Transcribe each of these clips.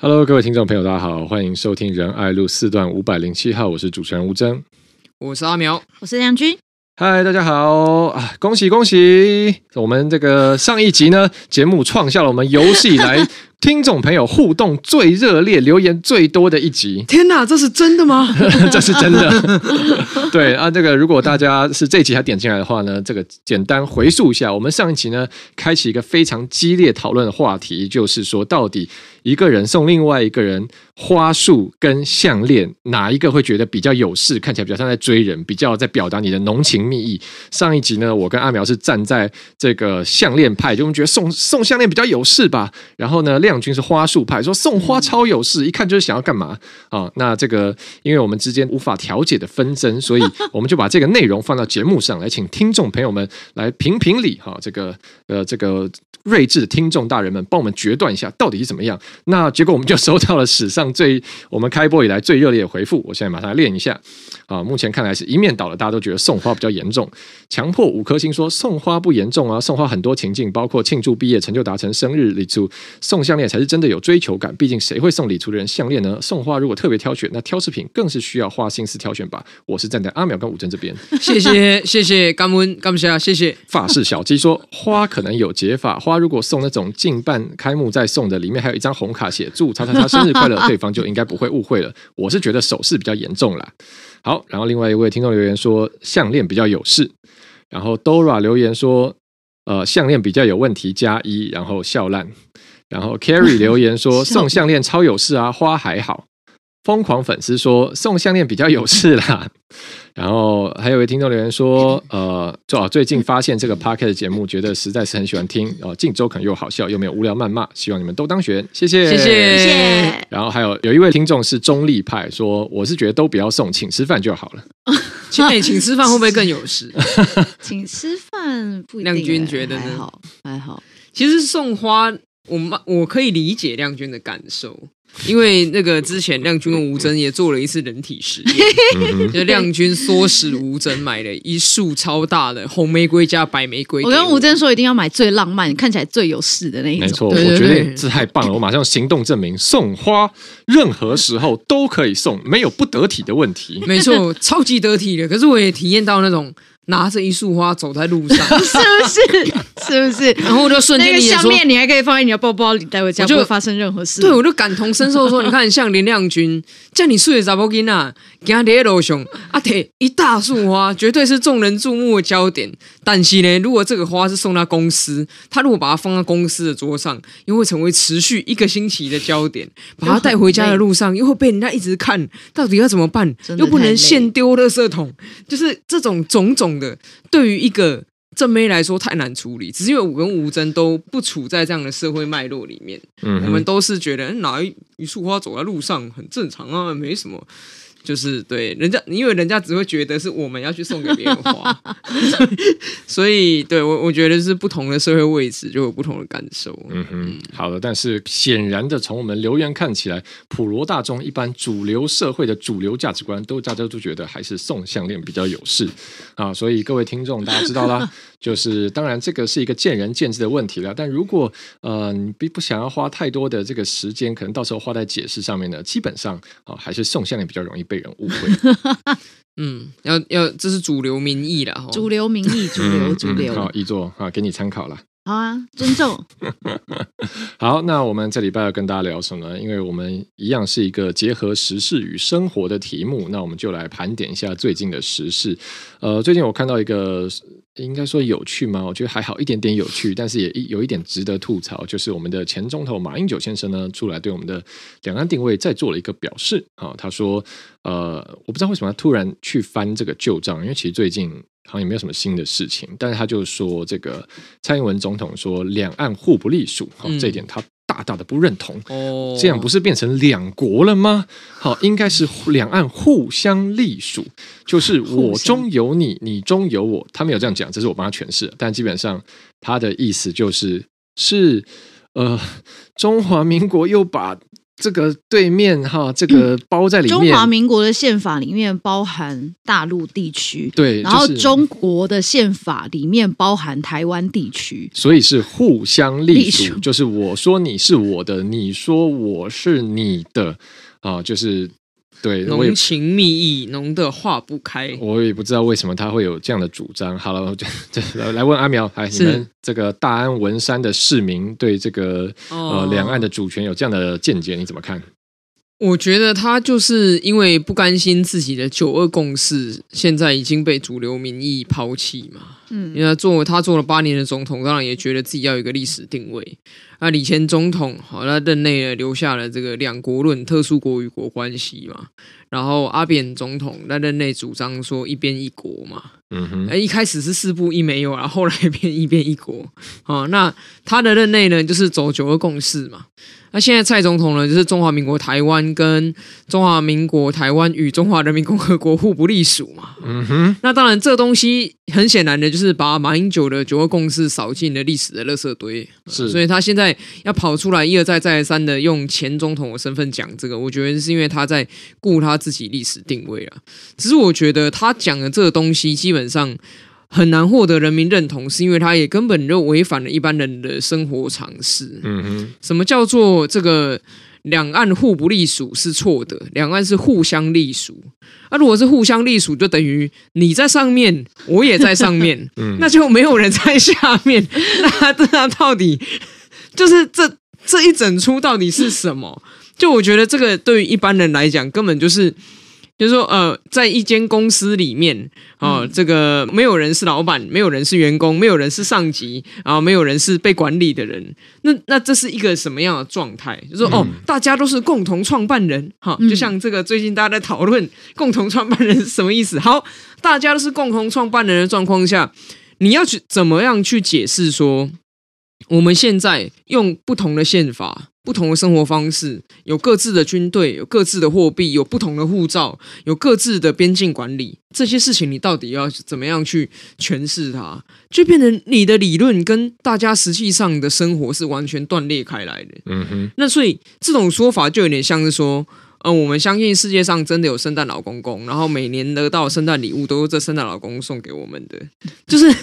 Hello，各位听众朋友，大家好，欢迎收听仁爱路四段五百零七号，我是主持人吴峥，我是阿苗，我是梁君。嗨，大家好啊！恭喜恭喜，我们这个上一集呢，节目创下了我们有史以来。听众朋友互动最热烈、留言最多的一集，天哪，这是真的吗？这是真的。对啊，这个如果大家是这一集还点进来的话呢，这个简单回溯一下，我们上一集呢，开启一个非常激烈讨论的话题，就是说到底一个人送另外一个人花束跟项链，哪一个会觉得比较有势，看起来比较像在追人，比较在表达你的浓情蜜意。上一集呢，我跟阿苗是站在这个项链派，就我们觉得送送项链比较有势吧。然后呢，亮君是花束派，说送花超有事，一看就是想要干嘛啊、那这个，因为我们之间无法调解的纷争，所以我们就把这个内容放到节目上来，请听众朋友们来评评理哈。这个呃，这个睿智的听众大人们，帮我们决断一下到底是怎么样。那结果我们就收到了史上最我们开播以来最热烈的回复。我现在马上练一下啊。目前看来是一面倒了，大家都觉得送花比较严重。强迫五颗星说送花不严重啊，送花很多情境，包括庆祝毕业、成就达成、生日礼祝、送项链。才是真的有追求感，毕竟谁会送礼出的人项链呢？送花如果特别挑选，那挑饰品更是需要花心思挑选吧。我是站在阿淼跟武珍这边，谢谢谢谢，感恩感谢谢谢。发式小鸡说花可能有解法，花如果送那种近半开幕再送的，里面还有一张红卡写祝叉叉叉生日快乐，对方就应该不会误会了。我是觉得手势比较严重啦。好，然后另外一位听众留言说项链比较有事，然后 Dora 留言说呃项链比较有问题加一，然后笑烂。然后 Carrie 留言说送项链超有事啊，花还好。疯狂粉丝说送项链比较有事啦。然后还有一位听众留言说，呃，最最近发现这个 Podcast 节目，觉得实在是很喜欢听哦，进周可能又好笑又没有无聊谩骂，希望你们都当选，谢谢谢谢。然后还有有一位听众是中立派，说我是觉得都不要送，请吃饭就好了。请 请吃饭会不会更有事？请吃饭不一定。亮君觉得还好还好。其实送花。我妈，我可以理解亮君的感受，因为那个之前亮君跟吴峥也做了一次人体实验，就亮君唆使吴峥买了一束超大的红玫瑰加白玫瑰。我跟吴峥说一定要买最浪漫、看起来最有势的那一种。没错，我觉得这太棒了，我马上行动证明，送花任何时候都可以送，没有不得体的问题。没错，超级得体的。可是我也体验到那种。拿着一束花走在路上，是不是？是不是？然后我就瞬间那个项链，你还可以放在你的包包里带回家，就不会发生任何事。对，我就感同身受说，你看像林亮君，叫你睡的查某囡啊，给他列楼熊啊，提一大束花，绝对是众人注目的焦点。但是呢，如果这个花是送到公司，他如果把它放在公司的桌上，又会成为持续一个星期的焦点。把它带回家的路上，又会被人家一直看，到底要怎么办？又不能现丢垃圾桶，就是这种种种。的对于一个正妹来说太难处理，只是因为我跟吴真都不处在这样的社会脉络里面，嗯、我们都是觉得哪一一束花走在路上很正常啊，没什么。就是对人家，因为人家只会觉得是我们要去送给别人花，所以对我我觉得是不同的社会位置就有不同的感受。嗯哼，好的，但是显然的，从我们留言看起来，普罗大众一般主流社会的主流价值观，都大家都觉得还是送项链比较有势啊。所以各位听众，大家知道啦，就是当然这个是一个见仁见智的问题了。但如果呃你并不想要花太多的这个时间，可能到时候花在解释上面呢，基本上啊还是送项链比较容易被。人误会，嗯，要要，这是主流民意了，主流民意，主流主流，好，一座啊，给你参考了，好啊，尊重。好，那我们这礼拜要跟大家聊什么呢？因为我们一样是一个结合时事与生活的题目，那我们就来盘点一下最近的时事。呃，最近我看到一个。应该说有趣吗？我觉得还好一点点有趣，但是也有一点值得吐槽，就是我们的前总统马英九先生呢，出来对我们的两岸定位再做了一个表示啊。他说：“呃，我不知道为什么他突然去翻这个旧账，因为其实最近好像也没有什么新的事情。但是他就说，这个蔡英文总统说两岸互不隶属，好，这一点他。”大大的不认同哦，这样不是变成两国了吗？好，应该是两岸互相隶属，就是 我中有你，你中有我。他没有这样讲，这是我帮他诠释。但基本上他的意思就是是呃，中华民国又把这个对面哈，这个包在里面。中华民国的宪法里面包含大陆地区，对，然后中国的宪法里面包含台湾地区，所以是互相隶属，就是我说你是我的，你说我是你的啊，就是。对，浓情蜜意，浓的化不开。我也不知道为什么他会有这样的主张。好了，我就来来问阿苗，哎你们这个大安文山的市民对这个呃两岸的主权有这样的见解，你怎么看？我觉得他就是因为不甘心自己的九二共识现在已经被主流民意抛弃嘛。嗯，因为他做他做了八年的总统，当然也觉得自己要有一个历史定位。那李前总统好，他任内留下了这个两国论、特殊国与国关系嘛。然后阿扁总统在任内主张说一边一国嘛。嗯哼，一开始是四不一没有啊，后来变一边一国。啊，那他的任内呢，就是走九二共识嘛。那现在蔡总统呢，就是中华民国台湾跟中华民国台湾与中华人民共和国互不隶属嘛。嗯哼。那当然，这东西很显然的就是把马英九的九二共识扫进了历史的垃圾堆。是。所以他现在要跑出来一而再再而三的用前总统的身份讲这个，我觉得是因为他在顾他自己历史定位啊。只是我觉得他讲的这个东西基本上。很难获得人民认同，是因为他也根本就违反了一般人的生活常识。嗯哼，什么叫做这个两岸互不隶属是错的？两岸是互相隶属。那、啊、如果是互相隶属，就等于你在上面，我也在上面，嗯、那就没有人在下面。那那到底就是这这一整出到底是什么？就我觉得这个对于一般人来讲，根本就是。就是说，呃，在一间公司里面，啊、呃，这个没有人是老板，没有人是员工，没有人是上级，然后没有人是被管理的人。那那这是一个什么样的状态？就是说，哦，大家都是共同创办人，哈，就像这个最近大家在讨论 共同创办人是什么意思？好，大家都是共同创办人的状况下，你要去怎么样去解释说，我们现在用不同的宪法？不同的生活方式，有各自的军队，有各自的货币，有不同的护照，有各自的边境管理。这些事情，你到底要怎么样去诠释它？就变成你的理论跟大家实际上的生活是完全断裂开来的。嗯哼。那所以这种说法就有点像是说，嗯，我们相信世界上真的有圣诞老公公，然后每年得到圣诞礼物都是这圣诞老公公送给我们的，就是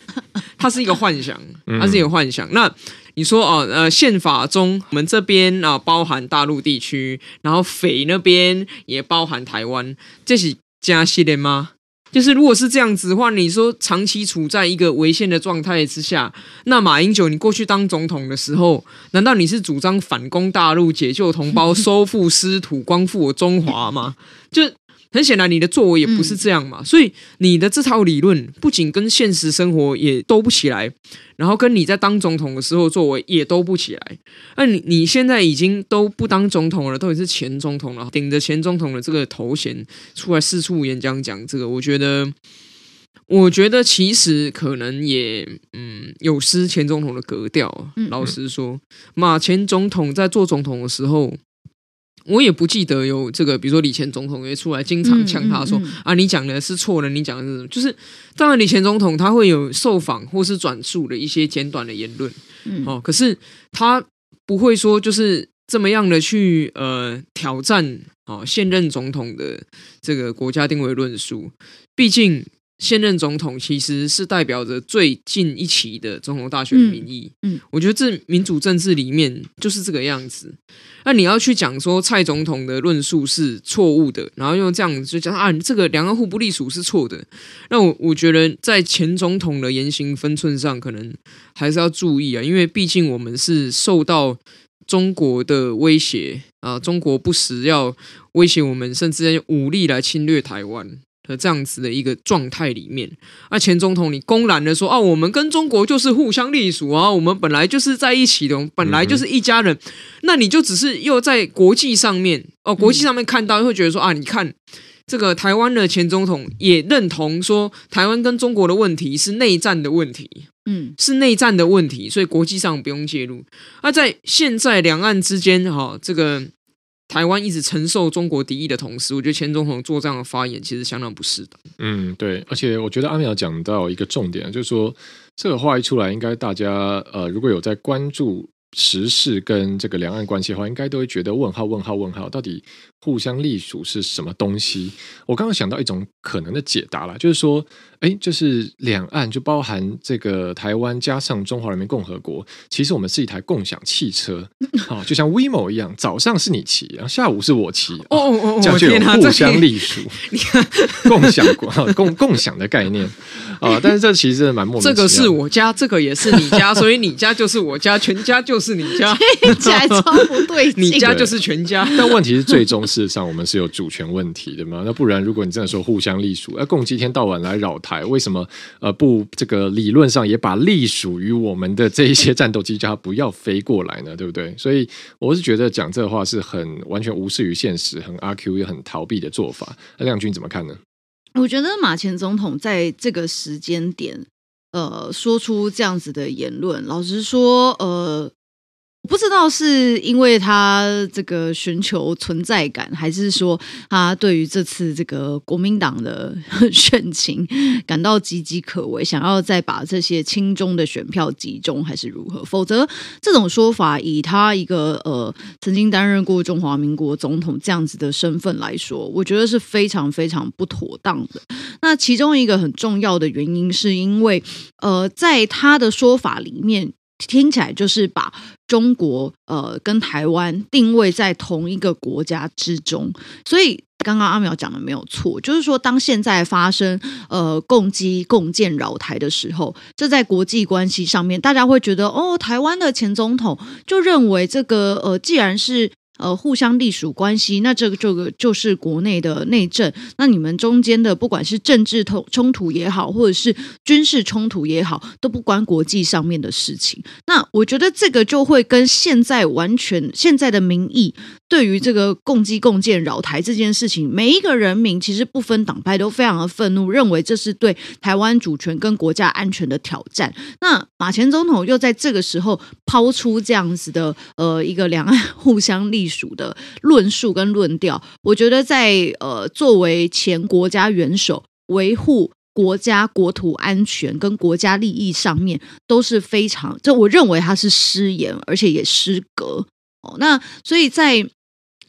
它是一个幻想，它是一个幻想。那。你说哦，呃，宪法中我们这边啊包含大陆地区，然后匪那边也包含台湾，这是加戏的吗？就是如果是这样子的话，你说长期处在一个违宪的状态之下，那马英九你过去当总统的时候，难道你是主张反攻大陆、解救同胞、收复失土、光复我中华吗？就。很显然，你的作为也不是这样嘛，嗯、所以你的这套理论不仅跟现实生活也兜不起来，然后跟你在当总统的时候作为也兜不起来。那你你现在已经都不当总统了，都已经是前总统了，顶着前总统的这个头衔出来四处演讲讲这个，我觉得，我觉得其实可能也嗯有失前总统的格调。嗯嗯老实说，马前总统在做总统的时候。我也不记得有这个，比如说李前总统也出来经常呛他说：“嗯嗯嗯、啊，你讲的是错的，你讲的是什么？”就是当然，李前总统他会有受访或是转述的一些简短的言论，嗯、哦，可是他不会说就是这么样的去呃挑战哦现任总统的这个国家定位论述，毕竟。现任总统其实是代表着最近一期的总统大选的民意，嗯，嗯，我觉得这民主政治里面就是这个样子。那你要去讲说蔡总统的论述是错误的，然后用这样子就讲啊，这个两岸互不隶属是错的。那我我觉得在前总统的言行分寸上，可能还是要注意啊，因为毕竟我们是受到中国的威胁啊，中国不时要威胁我们，甚至用武力来侵略台湾。的这样子的一个状态里面，那前总统你公然的说啊，我们跟中国就是互相隶属啊，我们本来就是在一起的，本来就是一家人，嗯、那你就只是又在国际上面哦，国际上面看到会觉得说啊，你看这个台湾的前总统也认同说，台湾跟中国的问题是内战的问题，嗯，是内战的问题，所以国际上不用介入。而在现在两岸之间哈，这个。台湾一直承受中国敌意的同时，我觉得前总统做这样的发言其实相当不适当。嗯，对，而且我觉得阿淼讲到一个重点，就是说这个话一出来，应该大家呃如果有在关注时事跟这个两岸关系的话，应该都会觉得问号问号问号，到底互相隶属是什么东西？我刚刚想到一种可能的解答啦，就是说，哎，就是两岸就包含这个台湾加上中华人民共和国，其实我们是一台共享汽车 啊，就像 WeMo 一样，早上是你骑，然后下午是我骑，哦哦哦，这样就有互相隶属，共享共共共享的概念啊，但是这其实蛮莫名其妙。这个是我家，这个也是你家，所以你家就是我家，全家就是你家，听起来超不对劲。你家就是全家，但问题是，最终事实上我们是有主权问题的嘛？那不然，如果你真的说互相隶属，而共济一天到晚来扰台，为什么呃不这个理论上也把隶属于我们的这一些战斗机叫它不要飞过来呢？对不对？所以我是觉得讲这话是很完全无视于现实，很阿 Q 也很逃避的做法。那亮君怎么看呢？我觉得马前总统在这个时间点。呃，说出这样子的言论，老实说，呃，不知道是因为他这个寻求存在感，还是说他对于这次这个国民党的选情感到岌岌可危，想要再把这些亲中的选票集中，还是如何？否则，这种说法以他一个呃曾经担任过中华民国总统这样子的身份来说，我觉得是非常非常不妥当的。那其中一个很重要的原因，是因为，呃，在他的说法里面，听起来就是把中国呃跟台湾定位在同一个国家之中。所以，刚刚阿苗讲的没有错，就是说，当现在发生呃共机共建扰台的时候，这在国际关系上面，大家会觉得，哦，台湾的前总统就认为这个呃，既然是。呃，互相隶属关系，那这个这个就是国内的内政。那你们中间的不管是政治冲冲突也好，或者是军事冲突也好，都不关国际上面的事情。那我觉得这个就会跟现在完全现在的民意。对于这个共机共建扰台这件事情，每一个人民其实不分党派都非常的愤怒，认为这是对台湾主权跟国家安全的挑战。那马前总统又在这个时候抛出这样子的呃一个两岸 互相隶属的论述跟论调，我觉得在呃作为前国家元首维护国家国土安全跟国家利益上面都是非常，这我认为他是失言，而且也失格哦。那所以在。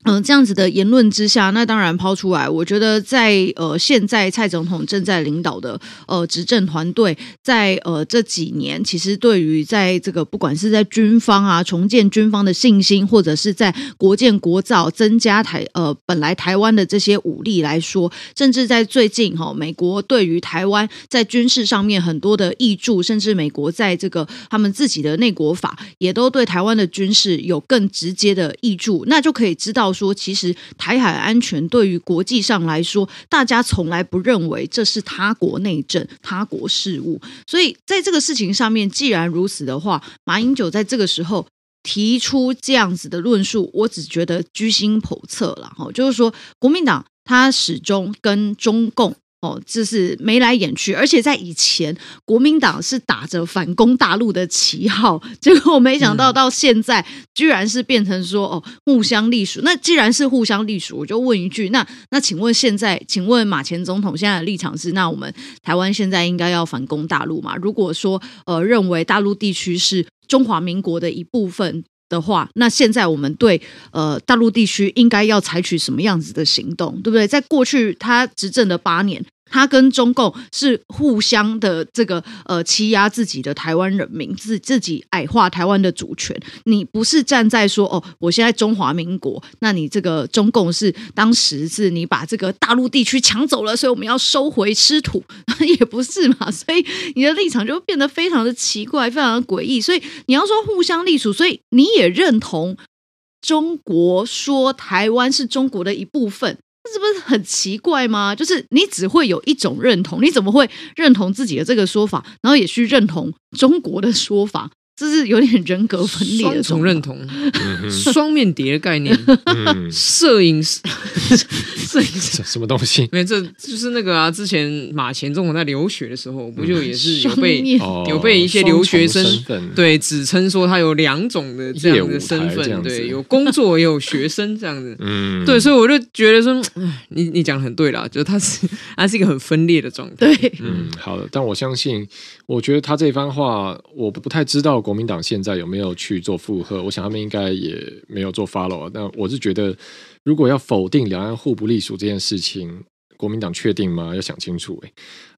嗯，这样子的言论之下，那当然抛出来。我觉得在呃，现在蔡总统正在领导的呃执政团队，在呃这几年，其实对于在这个不管是在军方啊重建军方的信心，或者是在国建国造增加台呃本来台湾的这些武力来说，甚至在最近哈、哦，美国对于台湾在军事上面很多的挹注，甚至美国在这个他们自己的内国法也都对台湾的军事有更直接的挹注，那就可以知道。说其实台海安全对于国际上来说，大家从来不认为这是他国内政、他国事务。所以在这个事情上面，既然如此的话，马英九在这个时候提出这样子的论述，我只觉得居心叵测了。哈，就是说国民党他始终跟中共。哦，这是眉来眼去，而且在以前，国民党是打着反攻大陆的旗号，结果我没想到到现在，居然是变成说哦，互相隶属。那既然是互相隶属，我就问一句，那那请问现在，请问马前总统现在的立场是，那我们台湾现在应该要反攻大陆吗？如果说呃，认为大陆地区是中华民国的一部分。的话，那现在我们对呃大陆地区应该要采取什么样子的行动，对不对？在过去他执政的八年。他跟中共是互相的这个呃欺压自己的台湾人民，自自己矮化台湾的主权。你不是站在说哦，我现在中华民国，那你这个中共是当时是你把这个大陆地区抢走了，所以我们要收回失土，也不是嘛？所以你的立场就变得非常的奇怪，非常的诡异。所以你要说互相隶属，所以你也认同中国说台湾是中国的一部分。这不是很奇怪吗？就是你只会有一种认同，你怎么会认同自己的这个说法，然后也去认同中国的说法？这是有点人格分裂的双重认同，双面谍的概念。摄影师，摄影师。什么东西？因为这就是那个啊，之前马前总统在留学的时候，不就也是有被有被一些留学生对指称说他有两种的这样的身份，对，有工作也有学生这样子。嗯，对，所以我就觉得说，你你讲的很对啦，就是他是他是一个很分裂的状态。对，嗯，好的，但我相信，我觉得他这番话，我不太知道。国民党现在有没有去做附和？我想他们应该也没有做 follow。但我是觉得，如果要否定两岸互不隶属这件事情，国民党确定吗？要想清楚。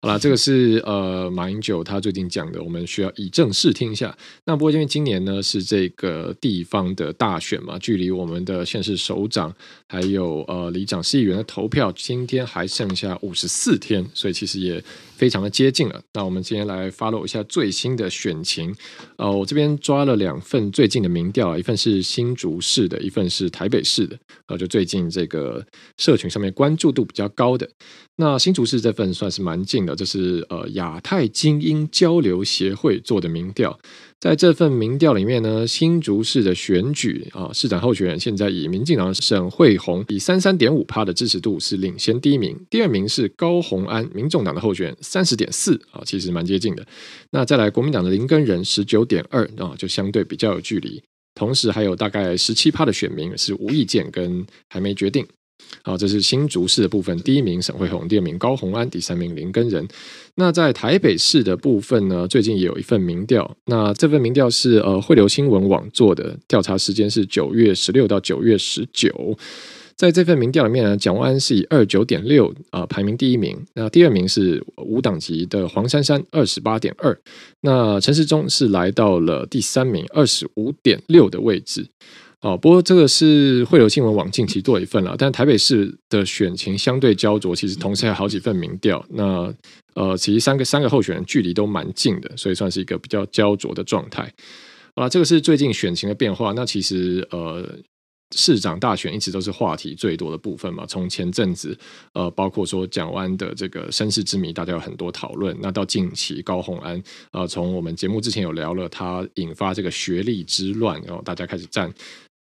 好了，这个是呃马英九他最近讲的，我们需要以正视听一下。那不过因为今年呢是这个地方的大选嘛，距离我们的县市首长还有呃里长、市议员的投票，今天还剩下五十四天，所以其实也非常的接近了。那我们今天来 follow 一下最新的选情。呃，我这边抓了两份最近的民调，一份是新竹市的，一份是台北市的。呃，就最近这个社群上面关注度比较高的。那新竹市这份算是蛮近的，这是呃亚太精英交流协会做的民调，在这份民调里面呢，新竹市的选举啊，市长候选人现在以民进党沈慧虹以三三点五趴的支持度是领先第一名，第二名是高虹安，民众党的候选人三十点四啊，其实蛮接近的。那再来国民党的林根仁十九点二啊，就相对比较有距离，同时还有大概十七趴的选民是无意见跟还没决定。好，这是新竹市的部分，第一名沈慧红，第二名高虹安，第三名林根仁。那在台北市的部分呢，最近也有一份民调，那这份民调是呃汇流新闻网做的，调查时间是九月十六到九月十九。在这份民调里面呢，蒋万安是以二九点六啊排名第一名，那第二名是无党籍的黄珊珊二十八点二，那陈时中是来到了第三名二十五点六的位置。哦，不过这个是汇流新闻网近期做一份了，但台北市的选情相对焦灼，其实同时还有好几份民调。那呃，其实三个三个候选人距离都蛮近的，所以算是一个比较焦灼的状态。好了，这个是最近选情的变化。那其实呃，市长大选一直都是话题最多的部分嘛。从前阵子呃，包括说蒋万安的这个身世之谜，大家有很多讨论。那到近期高虹安，呃，从我们节目之前有聊了，他引发这个学历之乱，然后大家开始站。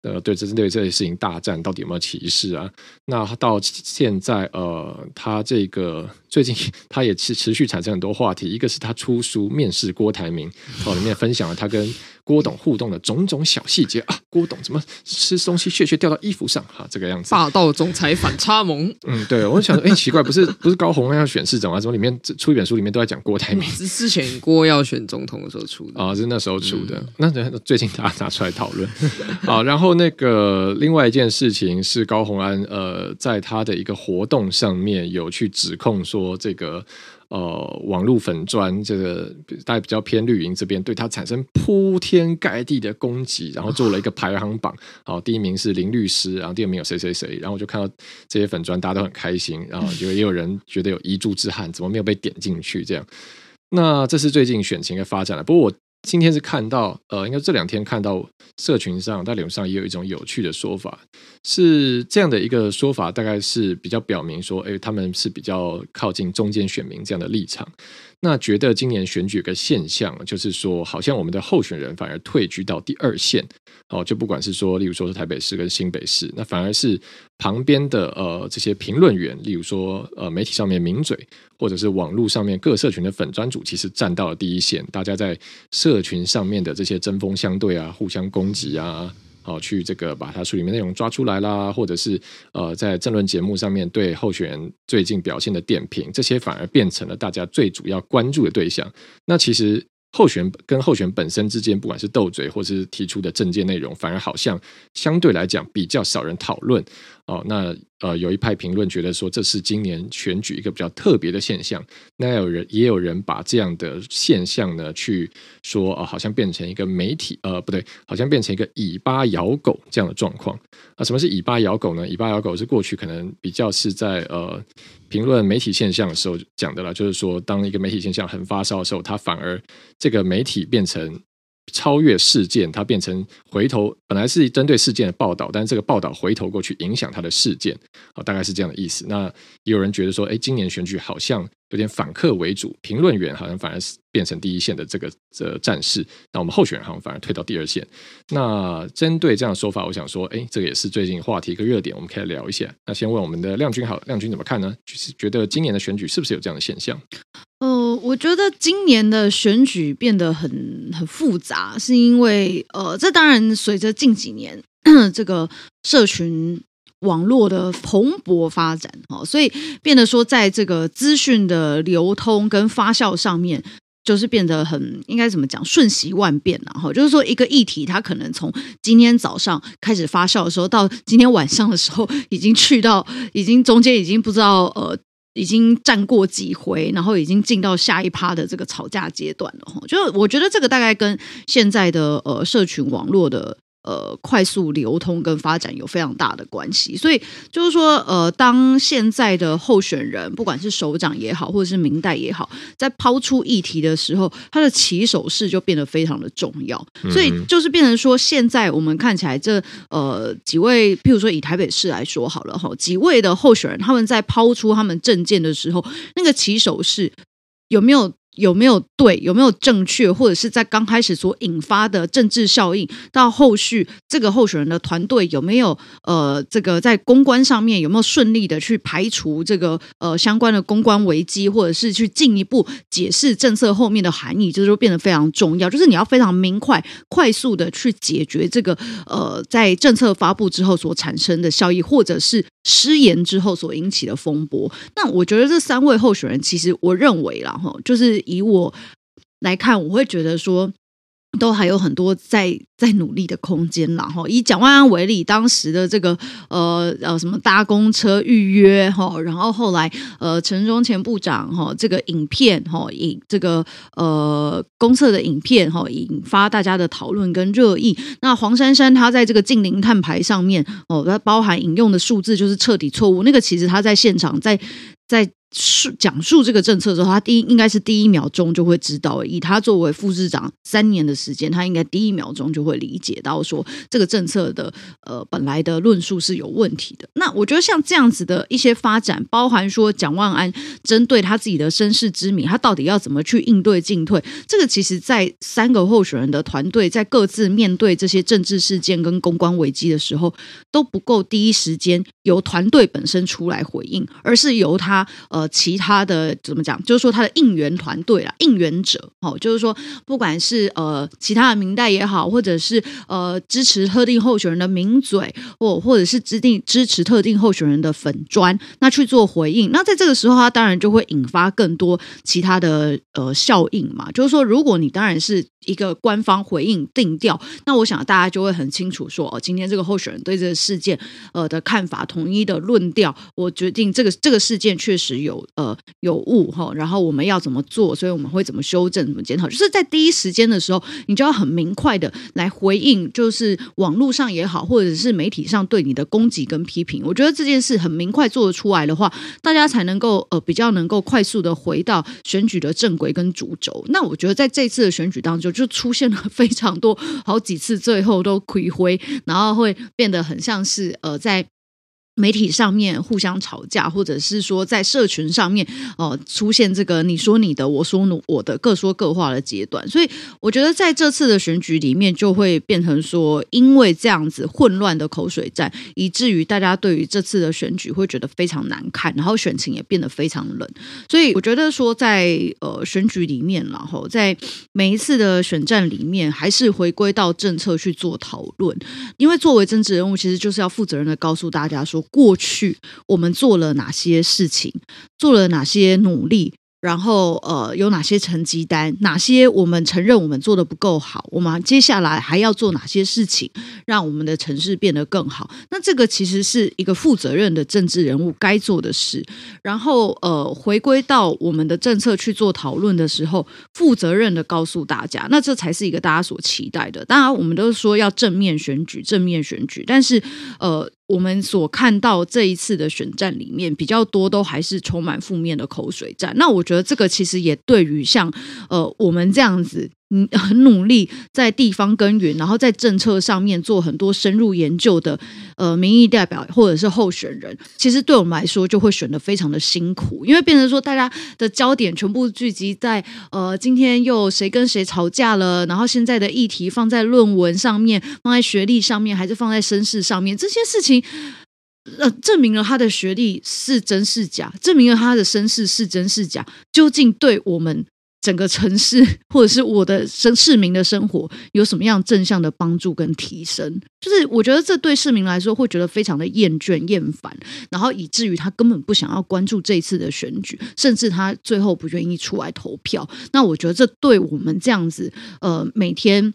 呃，对，针对这类事情大战，到底有没有歧视啊？那到现在，呃，他这个最近他也持持续产生很多话题，一个是他出书面试郭台铭，哦，里面分享了他跟。郭董互动的种种小细节啊，郭董怎么吃东西屑屑掉到衣服上？哈，这个样子。霸道总裁反差萌。嗯，对，我想说，哎、欸，奇怪，不是 不是高红安要选市长啊？怎么里面出一本书，里面都在讲郭台铭？是之前郭要选总统的时候出的啊，是那时候出的。嗯、那最近大家拿出来讨论。好，然后那个另外一件事情是高红安呃，在他的一个活动上面有去指控说这个。呃，网络粉砖这个大概比较偏绿营这边，对他产生铺天盖地的攻击，然后做了一个排行榜，好，第一名是林律师，然后第二名有谁谁谁，然后我就看到这些粉砖，大家都很开心，然后就也有人觉得有一柱之憾，怎么没有被点进去？这样，那这是最近选情的发展了。不过我。今天是看到，呃，应该这两天看到社群上、在脸上也有一种有趣的说法，是这样的一个说法，大概是比较表明说，哎，他们是比较靠近中间选民这样的立场。那觉得今年选举有个现象，就是说，好像我们的候选人反而退居到第二线，哦，就不管是说，例如说是台北市跟新北市，那反而是旁边的呃这些评论员，例如说呃媒体上面名嘴，或者是网络上面各社群的粉专主，其实站到了第一线，大家在社群上面的这些针锋相对啊，互相攻击啊。哦，去这个把他书里面内容抓出来啦，或者是呃，在政论节目上面对候选人最近表现的点评，这些反而变成了大家最主要关注的对象。那其实候选跟候选本身之间，不管是斗嘴或是提出的政见内容，反而好像相对来讲比较少人讨论。哦，那呃，有一派评论觉得说，这是今年选举一个比较特别的现象。那有人也有人把这样的现象呢，去说啊、呃，好像变成一个媒体呃，不对，好像变成一个以巴咬狗这样的状况。啊，什么是以巴咬狗呢？以巴咬狗是过去可能比较是在呃评论媒体现象的时候讲的了，就是说，当一个媒体现象很发烧的时候，它反而这个媒体变成。超越事件，它变成回头，本来是针对事件的报道，但是这个报道回头过去影响它的事件，啊，大概是这样的意思。那也有人觉得说，哎，今年选举好像有点反客为主，评论员好像反而是变成第一线的这个这战士，那我们候选人好像反而退到第二线。那针对这样的说法，我想说，哎，这个也是最近话题一个热点，我们可以聊一下。那先问我们的亮君好，亮君怎么看呢？就是觉得今年的选举是不是有这样的现象？呃，我觉得今年的选举变得很很复杂，是因为呃，这当然随着近几年 这个社群网络的蓬勃发展，哈，所以变得说，在这个资讯的流通跟发酵上面，就是变得很应该怎么讲，瞬息万变，然后就是说一个议题，它可能从今天早上开始发酵的时候，到今天晚上的时候，已经去到已经中间已经不知道呃，已经战过几回，然后已经进到下一趴的这个吵架阶段了哈。就我觉得这个大概跟现在的呃社群网络的。呃，快速流通跟发展有非常大的关系，所以就是说，呃，当现在的候选人，不管是首长也好，或者是明代也好，在抛出议题的时候，他的起手式就变得非常的重要。所以就是变成说，现在我们看起来这呃几位，譬如说以台北市来说好了哈，几位的候选人他们在抛出他们政见的时候，那个起手式有没有？有没有对？有没有正确？或者是在刚开始所引发的政治效应，到后续这个候选人的团队有没有呃，这个在公关上面有没有顺利的去排除这个呃相关的公关危机，或者是去进一步解释政策后面的含义，就是变得非常重要。就是你要非常明快、快速的去解决这个呃在政策发布之后所产生的效益，或者是失言之后所引起的风波。那我觉得这三位候选人，其实我认为啦，哈，就是。以我来看，我会觉得说，都还有很多在在努力的空间。然后以蒋万安为例，当时的这个呃呃什么搭公车预约哈，然后后来呃陈忠前部长哈这个影片哈引这个呃公测的影片哈引发大家的讨论跟热议。那黄珊珊她在这个近邻碳排上面哦，它包含引用的数字就是彻底错误。那个其实他在现场在在。述讲述这个政策的时候，他第一应该是第一秒钟就会知道。以他作为副市长三年的时间，他应该第一秒钟就会理解到说这个政策的呃本来的论述是有问题的。那我觉得像这样子的一些发展，包含说蒋万安针对他自己的身世之谜，他到底要怎么去应对进退？这个其实，在三个候选人的团队在各自面对这些政治事件跟公关危机的时候，都不够第一时间由团队本身出来回应，而是由他呃。呃其他的怎么讲？就是说他的应援团队啦，应援者，哦，就是说不管是呃其他的民代也好，或者是呃支持特定候选人的名嘴，或或者是指定支持特定候选人的粉砖，那去做回应。那在这个时候，他当然就会引发更多其他的呃效应嘛。就是说，如果你当然是一个官方回应定调，那我想大家就会很清楚说，哦，今天这个候选人对这个事件呃的看法统一的论调，我决定这个这个事件确实有。呃有误哈，然后我们要怎么做？所以我们会怎么修正、怎么检讨？就是在第一时间的时候，你就要很明快的来回应，就是网络上也好，或者是媒体上对你的攻击跟批评。我觉得这件事很明快做得出来的话，大家才能够呃比较能够快速的回到选举的正轨跟主轴。那我觉得在这次的选举当中，就出现了非常多好几次，最后都亏灰，然后会变得很像是呃在。媒体上面互相吵架，或者是说在社群上面哦、呃、出现这个你说你的，我说我的，各说各话的阶段。所以我觉得在这次的选举里面，就会变成说，因为这样子混乱的口水战，以至于大家对于这次的选举会觉得非常难看，然后选情也变得非常冷。所以我觉得说，在呃选举里面，然后在每一次的选战里面，还是回归到政策去做讨论，因为作为政治人物，其实就是要负责任的告诉大家说。过去我们做了哪些事情，做了哪些努力，然后呃有哪些成绩单，哪些我们承认我们做得不够好，我们接下来还要做哪些事情，让我们的城市变得更好？那这个其实是一个负责任的政治人物该做的事。然后呃回归到我们的政策去做讨论的时候，负责任的告诉大家，那这才是一个大家所期待的。当然，我们都是说要正面选举，正面选举，但是呃。我们所看到这一次的选战里面，比较多都还是充满负面的口水战。那我觉得这个其实也对于像呃我们这样子。嗯，很努力在地方耕耘，然后在政策上面做很多深入研究的呃民意代表或者是候选人，其实对我们来说就会选得非常的辛苦，因为变成说大家的焦点全部聚集在呃今天又谁跟谁吵架了，然后现在的议题放在论文上面，放在学历上面，还是放在身世上面，这些事情呃证明了他的学历是真是假，证明了他的身世是真是假，究竟对我们整个城市或者是我的生市民的生活有什么样正向的帮助跟提升？就是我觉得这对市民来说会觉得非常的厌倦、厌烦，然后以至于他根本不想要关注这一次的选举，甚至他最后不愿意出来投票。那我觉得这对我们这样子，呃，每天。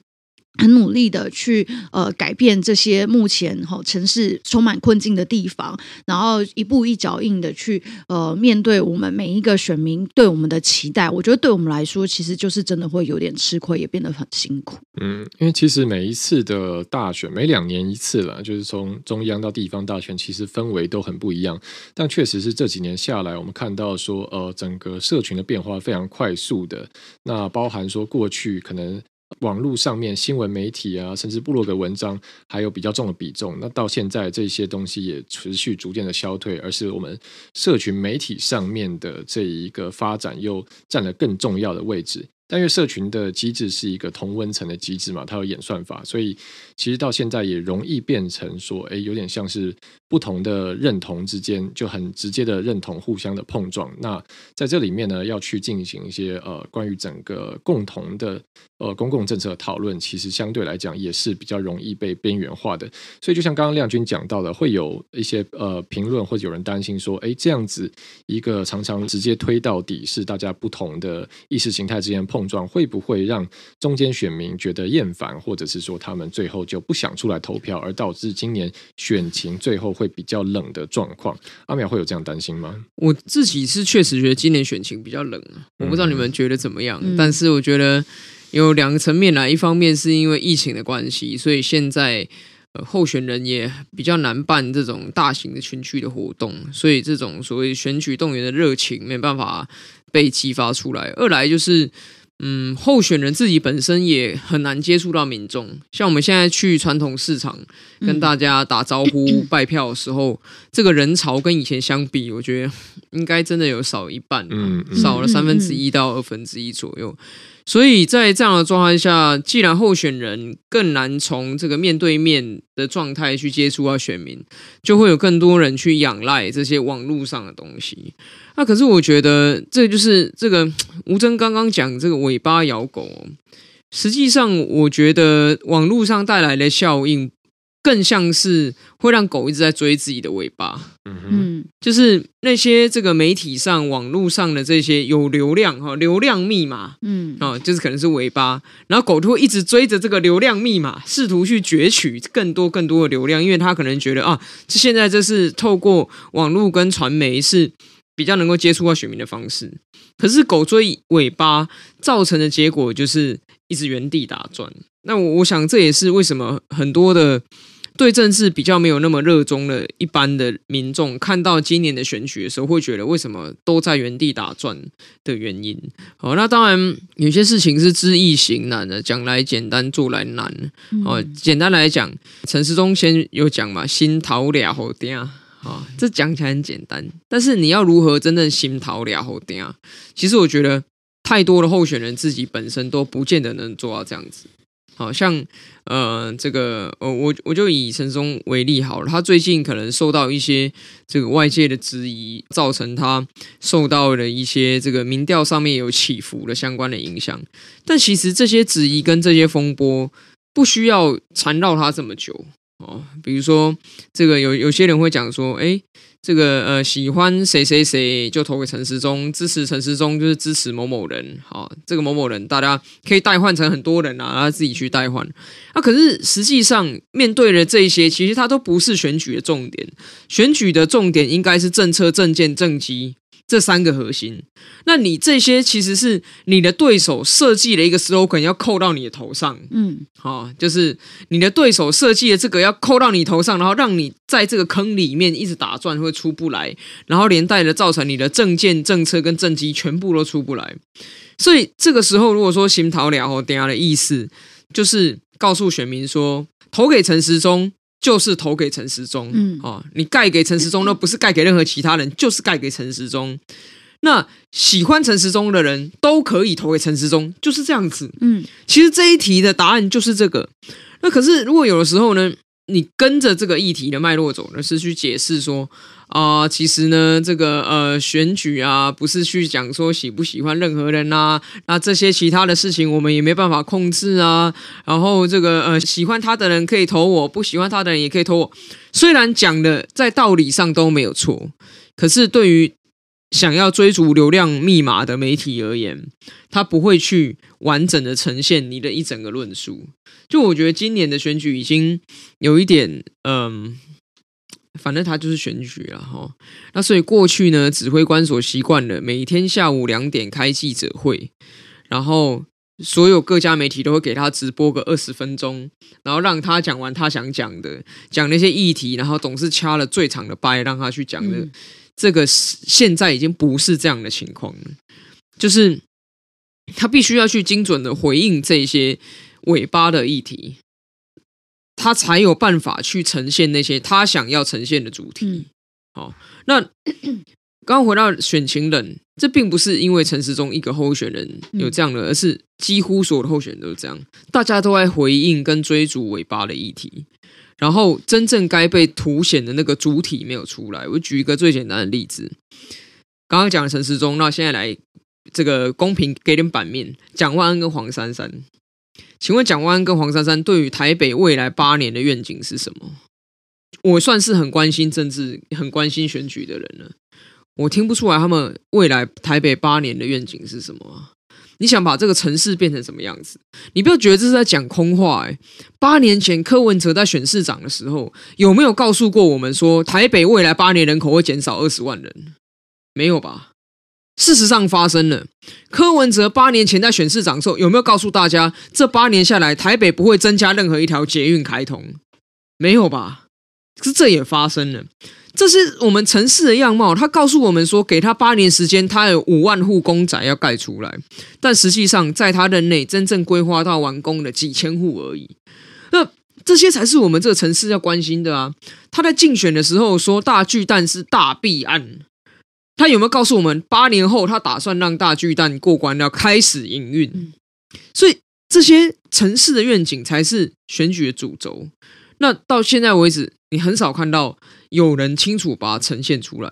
很努力的去呃改变这些目前哈、哦、城市充满困境的地方，然后一步一脚印的去呃面对我们每一个选民对我们的期待。我觉得对我们来说，其实就是真的会有点吃亏，也变得很辛苦。嗯，因为其实每一次的大选，每两年一次了，就是从中央到地方大选，其实氛围都很不一样。但确实是这几年下来，我们看到说呃整个社群的变化非常快速的，那包含说过去可能。网络上面新闻媒体啊，甚至部落格文章，还有比较重的比重。那到现在这些东西也持续逐渐的消退，而是我们社群媒体上面的这一个发展又占了更重要的位置。但因为社群的机制是一个同温层的机制嘛，它有演算法，所以其实到现在也容易变成说，哎，有点像是不同的认同之间就很直接的认同，互相的碰撞。那在这里面呢，要去进行一些呃关于整个共同的呃公共政策讨论，其实相对来讲也是比较容易被边缘化的。所以就像刚刚亮君讲到的，会有一些呃评论或者有人担心说，哎，这样子一个常常直接推到底是大家不同的意识形态之间碰撞会不会让中间选民觉得厌烦，或者是说他们最后就不想出来投票，而导致今年选情最后会比较冷的状况？阿苗会有这样担心吗？我自己是确实觉得今年选情比较冷啊，我不知道你们觉得怎么样，嗯、但是我觉得有两个层面来，一方面是因为疫情的关系，所以现在呃候选人也比较难办这种大型的群聚的活动，所以这种所谓选举动员的热情没办法被激发出来。二来就是。嗯，候选人自己本身也很难接触到民众。像我们现在去传统市场跟大家打招呼、嗯、拜票的时候，这个人潮跟以前相比，我觉得应该真的有少一半，嗯，少了三分之一到二分之一左右。所以在这样的状态下，既然候选人更难从这个面对面的状态去接触到选民，就会有更多人去仰赖这些网络上的东西。那可是我觉得，这就是这个 吴峥刚刚讲这个尾巴咬狗。实际上，我觉得网络上带来的效应。更像是会让狗一直在追自己的尾巴，嗯哼，就是那些这个媒体上、网络上的这些有流量哈，流量密码，嗯，啊，就是可能是尾巴，然后狗就会一直追着这个流量密码，试图去攫取更多更多的流量，因为它可能觉得啊，这现在这是透过网络跟传媒是比较能够接触到选民的方式，可是狗追尾巴造成的结果就是一直原地打转。那我我想这也是为什么很多的。对政治比较没有那么热衷的一般的民众，看到今年的选举的时候，会觉得为什么都在原地打转的原因。好，那当然有些事情是知易行难的，讲来简单，做来难。哦，简单来讲，陈世忠先有讲嘛，新桃俩好定啊，这讲起来很简单，但是你要如何真正心头俩好定啊？其实我觉得太多的候选人自己本身都不见得能做到这样子。好像呃，这个呃，我我就以陈松为例好了，他最近可能受到一些这个外界的质疑，造成他受到了一些这个民调上面有起伏的相关的影响。但其实这些质疑跟这些风波不需要缠绕他这么久哦。比如说，这个有有些人会讲说，哎。这个呃，喜欢谁谁谁就投给陈时中，支持陈时中就是支持某某人。好，这个某某人大家可以代换成很多人啊，他自己去代换。啊，可是实际上面对的这一些，其实它都不是选举的重点。选举的重点应该是政策、政见、政绩。这三个核心，那你这些其实是你的对手设计了一个 slogan 要扣到你的头上，嗯，好，就是你的对手设计的这个要扣到你头上，然后让你在这个坑里面一直打转，会出不来，然后连带的造成你的政见、政策跟政绩全部都出不来。所以这个时候，如果说行讨了后，等下的意思就是告诉选民说，投给陈时中。就是投给陈时中，嗯，哦，你盖给陈时中，那不是盖给任何其他人，就是盖给陈时中。那喜欢陈时中的人都可以投给陈时中，就是这样子。嗯，其实这一题的答案就是这个。那可是如果有的时候呢，你跟着这个议题的脉络走呢，是去解释说啊、其实呢，这个呃选举啊，不是去讲说喜不喜欢任何人啊，那这些其他的事情我们也没办法控制啊。然后这个呃喜欢他的人可以投我，不喜欢他的人也可以投我。虽然讲的在道理上都没有错，可是对于想要追逐流量密码的媒体而言，他不会去完整的呈现你的一整个论述。就我觉得今年的选举已经有一点，嗯，反正他就是选举了哈。那所以过去呢，指挥官所习惯的每天下午两点开记者会，然后所有各家媒体都会给他直播个二十分钟，然后让他讲完他想讲的，讲那些议题，然后总是掐了最长的掰让他去讲的。这个现在已经不是这样的情况了，就是他必须要去精准的回应这些尾巴的议题，他才有办法去呈现那些他想要呈现的主题。好、嗯，那刚刚回到选情人，这并不是因为陈时中一个候选人有这样的，而是几乎所有的候选人都是这样，大家都在回应跟追逐尾巴的议题。然后真正该被凸显的那个主体没有出来。我举一个最简单的例子，刚刚讲的陈时中，那现在来这个公平给点版面，蒋万安跟黄珊珊，请问蒋万安跟黄珊珊对于台北未来八年的愿景是什么？我算是很关心政治、很关心选举的人了，我听不出来他们未来台北八年的愿景是什么。你想把这个城市变成什么样子？你不要觉得这是在讲空话诶。八年前柯文哲在选市长的时候，有没有告诉过我们说台北未来八年人口会减少二十万人？没有吧？事实上发生了。柯文哲八年前在选市长的时候，有没有告诉大家，这八年下来台北不会增加任何一条捷运开通？没有吧？可是这也发生了。这是我们城市的样貌。他告诉我们说，给他八年时间，他有五万户公宅要盖出来。但实际上，在他任内，真正规划到完工的几千户而已。那这些才是我们这个城市要关心的啊！他在竞选的时候说，大巨蛋是大弊案。他有没有告诉我们，八年后他打算让大巨蛋过关，要开始营运？所以这些城市的愿景才是选举的主轴。那到现在为止，你很少看到。有人清楚把它呈现出来。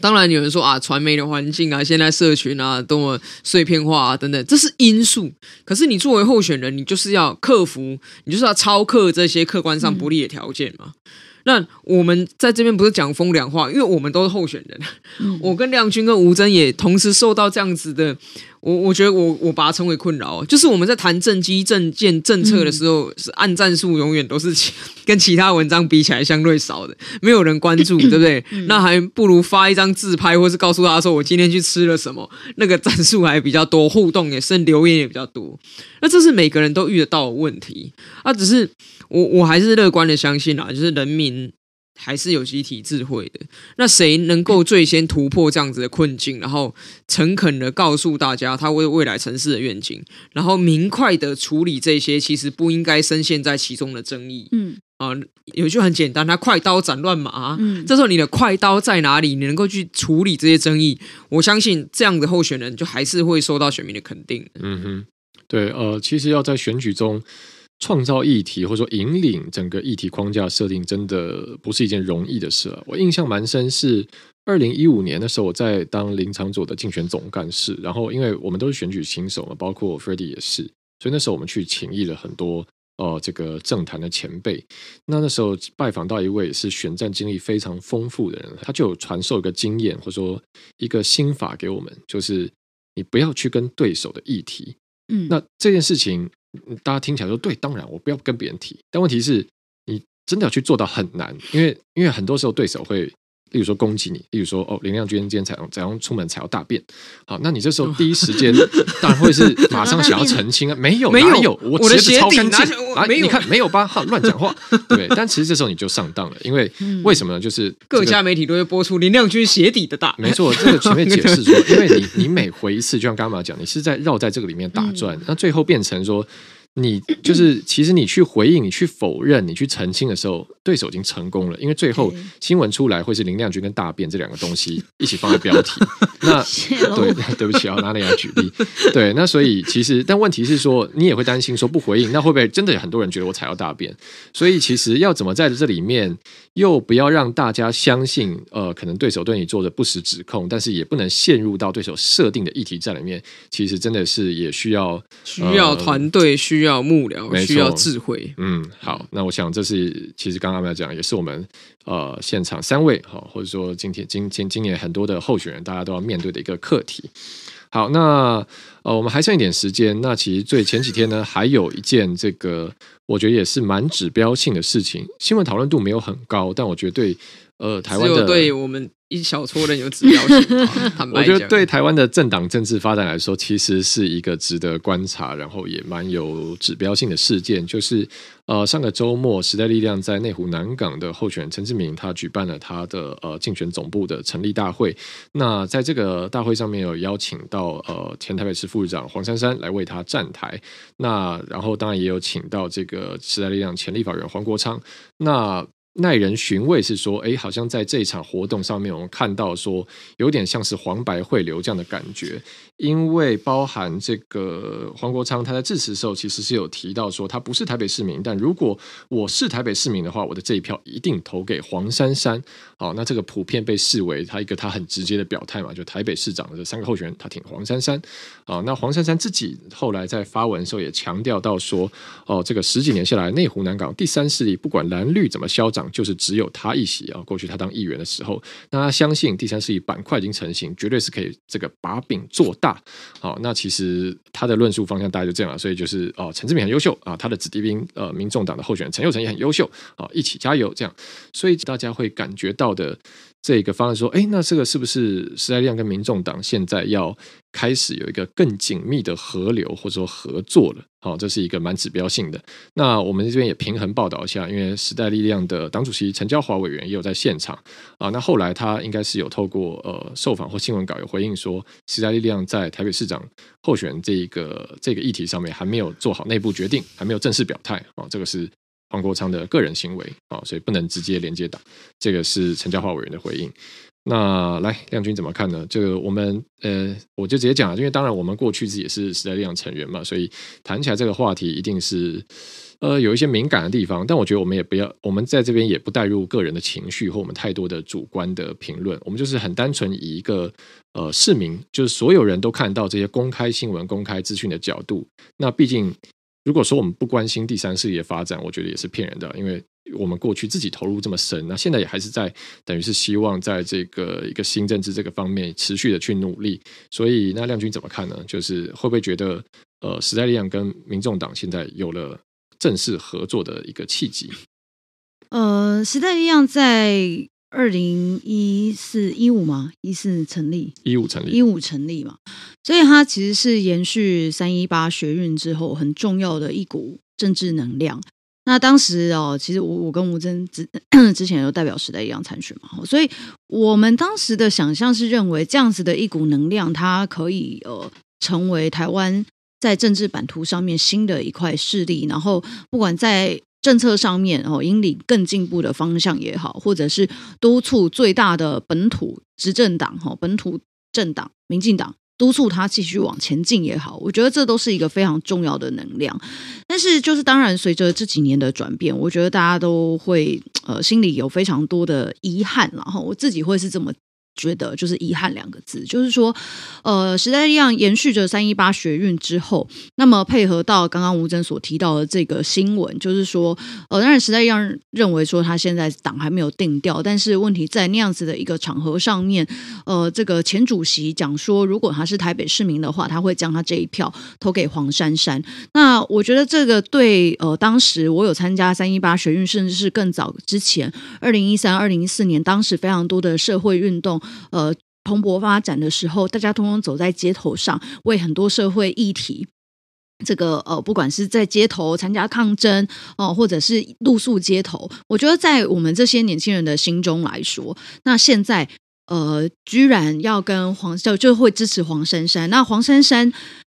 当然，有人说啊，传媒的环境啊，现在社群啊，多么碎片化啊，等等，这是因素。可是，你作为候选人，你就是要克服，你就是要超克这些客观上不利的条件嘛。嗯、那我们在这边不是讲风凉话，因为我们都是候选人。嗯、我跟亮君跟吴峥也同时受到这样子的。我我觉得我我把它称为困扰，就是我们在谈政绩、政见、政策的时候，嗯、是按战术永远都是其 跟其他文章比起来相对少的，没有人关注，对不对？嗯、那还不如发一张自拍，或是告诉大家说我今天去吃了什么，那个战术还比较多，互动也甚留言也比较多。那这是每个人都遇得到的问题啊，只是我我还是乐观的相信啊，就是人民。还是有集体智慧的。那谁能够最先突破这样子的困境，然后诚恳的告诉大家他为未来城市的愿景，然后明快的处理这些其实不应该深陷在其中的争议。嗯啊，有句很简单，他快刀斩乱麻。嗯，这时候你的快刀在哪里？你能够去处理这些争议，我相信这样的候选人就还是会受到选民的肯定。嗯哼，对，呃，其实要在选举中。创造议题或者说引领整个议题框架设定，真的不是一件容易的事啊。我印象蛮深，是二零一五年的时候，我在当林场佐的竞选总干事，然后因为我们都是选举新手嘛，包括 Freddy 也是，所以那时候我们去请益了很多呃这个政坛的前辈。那那时候拜访到一位是选战经历非常丰富的人，他就有传授一个经验或者说一个心法给我们，就是你不要去跟对手的议题。嗯，那这件事情。大家听起来说对，当然我不要跟别人提，但问题是，你真的要去做到很难，因为因为很多时候对手会。例如说攻击你，例如说哦，林亮君今天才早上出门才要大便，好，那你这时候第一时间 当然会是马上想要澄清啊，没有没有，我鞋子超干净。啊，你看没有吧？哈，乱讲话，对，但其实这时候你就上当了，因为为什么呢？就是各家媒体都会播出林亮君鞋底的大，没错，这个前面解释说，因为你你每回一次，就像刚刚讲，你是在绕在这个里面打转，那最后变成说。你就是其实你去回应、你去否认、你去澄清的时候，对手已经成功了，因为最后新闻出来会是林亮君跟大便这两个东西一起放在标题。那对，对不起啊，拿你来举例。对，那所以其实，但问题是说，你也会担心说不回应，那会不会真的有很多人觉得我踩到大便？所以其实要怎么在这里面又不要让大家相信，呃，可能对手对你做的不实指控，但是也不能陷入到对手设定的议题在里面。其实真的是也需要需要团队，需要幕僚，需要智慧。嗯，好，那我想这是其实刚刚来讲，也是我们呃现场三位哈，或者说今天今今今年很多的候选人，大家都要面对的一个课题。好，那呃我们还剩一点时间，那其实最前几天呢，还有一件这个我觉得也是蛮指标性的事情，新闻讨论度没有很高，但我觉得对呃台湾的对我们。一小撮人有指标性，我觉得对台湾的政党政治发展来说，其实是一个值得观察，然后也蛮有指标性的事件。就是呃，上个周末，时代力量在内湖南港的候选人陈志明，他举办了他的呃竞选总部的成立大会。那在这个大会上面有邀请到呃前台北市副市长黄珊珊来为他站台。那然后当然也有请到这个时代力量前立法委员黄国昌。那耐人寻味是说，哎，好像在这一场活动上面，我们看到说有点像是黄白汇流这样的感觉，因为包含这个黄国昌他在致辞的时候，其实是有提到说他不是台北市民，但如果我是台北市民的话，我的这一票一定投给黄珊珊。好，那这个普遍被视为他一个他很直接的表态嘛，就台北市长的这三个候选人，他挺黄珊珊。好，那黄珊珊自己后来在发文的时候也强调到说，哦，这个十几年下来，内湖南港第三势力不管蓝绿怎么嚣张就是只有他一席啊！过去他当议员的时候，那他相信第三势力板块已经成型，绝对是可以这个把柄做大。好，那其实他的论述方向大概就这样了。所以就是哦，陈志明很优秀啊，他的子弟兵呃，民众党的候选人陈佑成也很优秀啊，一起加油这样。所以大家会感觉到的。这个方案说，哎，那这个是不是时代力量跟民众党现在要开始有一个更紧密的合流或者说合作了？好，这是一个蛮指标性的。那我们这边也平衡报道一下，因为时代力量的党主席陈椒华委员也有在现场啊。那后来他应该是有透过呃受访或新闻稿有回应说，时代力量在台北市长候选人这一个这个议题上面还没有做好内部决定，还没有正式表态啊。这个是。黄国昌的个人行为啊，所以不能直接连接党。这个是陈椒华委员的回应。那来亮君怎么看呢？这个我们呃，我就直接讲了，因为当然我们过去自己也是时代力量成员嘛，所以谈起来这个话题一定是呃有一些敏感的地方。但我觉得我们也不要，我们在这边也不带入个人的情绪或我们太多的主观的评论。我们就是很单纯以一个呃市民，就是所有人都看到这些公开新闻、公开资讯的角度。那毕竟。如果说我们不关心第三势力的发展，我觉得也是骗人的，因为我们过去自己投入这么深，那现在也还是在等于是希望在这个一个新政治这个方面持续的去努力。所以，那亮君怎么看呢？就是会不会觉得，呃，时代力量跟民众党现在有了正式合作的一个契机？呃，时代力量在。二零一四一五嘛，一四成立，一五成立，一五成立嘛，所以它其实是延续三一八学运之后很重要的一股政治能量。那当时哦，其实我我跟吴峥之 之前有代表时代一样参选嘛，所以我们当时的想象是认为这样子的一股能量，它可以呃成为台湾在政治版图上面新的一块势力，然后不管在。政策上面哦，引领更进步的方向也好，或者是督促最大的本土执政党哈，本土政党民进党督促他继续往前进也好，我觉得这都是一个非常重要的能量。但是，就是当然随着这几年的转变，我觉得大家都会呃心里有非常多的遗憾，然后我自己会是这么。觉得就是遗憾两个字，就是说，呃，时代力量延续着三一八学运之后，那么配合到刚刚吴征所提到的这个新闻，就是说，呃，当然时代力量认为说他现在党还没有定调，但是问题在那样子的一个场合上面，呃，这个前主席讲说，如果他是台北市民的话，他会将他这一票投给黄珊珊。那我觉得这个对，呃，当时我有参加三一八学运，甚至是更早之前，二零一三、二零一四年，当时非常多的社会运动。呃，蓬勃发展的时候，大家通通走在街头上，为很多社会议题，这个呃，不管是在街头参加抗争哦、或者是露宿街头，我觉得在我们这些年轻人的心中来说，那现在呃，居然要跟黄就就会支持黄珊珊，那黄珊珊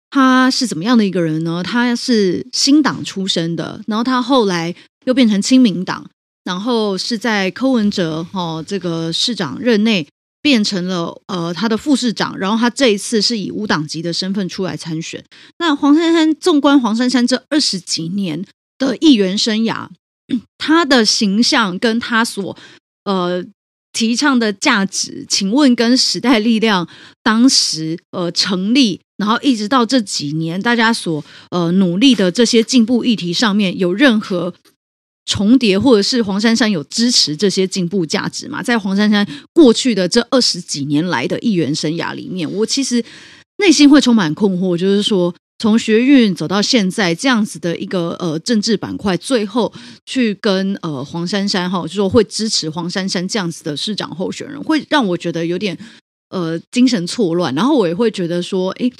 他是怎么样的一个人呢？他是新党出身的，然后他后来又变成亲民党，然后是在柯文哲哦这个市长任内变成了呃他的副市长，然后他这一次是以无党籍的身份出来参选。那黄珊珊，纵观黄珊珊这二十几年的议员生涯，他的形象跟他所呃。提倡的价值，请问跟时代力量当时呃成立，然后一直到这几年，大家所呃努力的这些进步议题上面有任何重叠，或者是黄珊珊有支持这些进步价值吗？在黄珊珊过去的这二十几年来的议员生涯里面，我其实内心会充满困惑，就是说。从学运走到现在这样子的一个呃政治板块，最后去跟呃黄珊珊哈，就说会支持黄珊珊这样子的市长候选人，会让我觉得有点呃精神错乱，然后我也会觉得说，诶。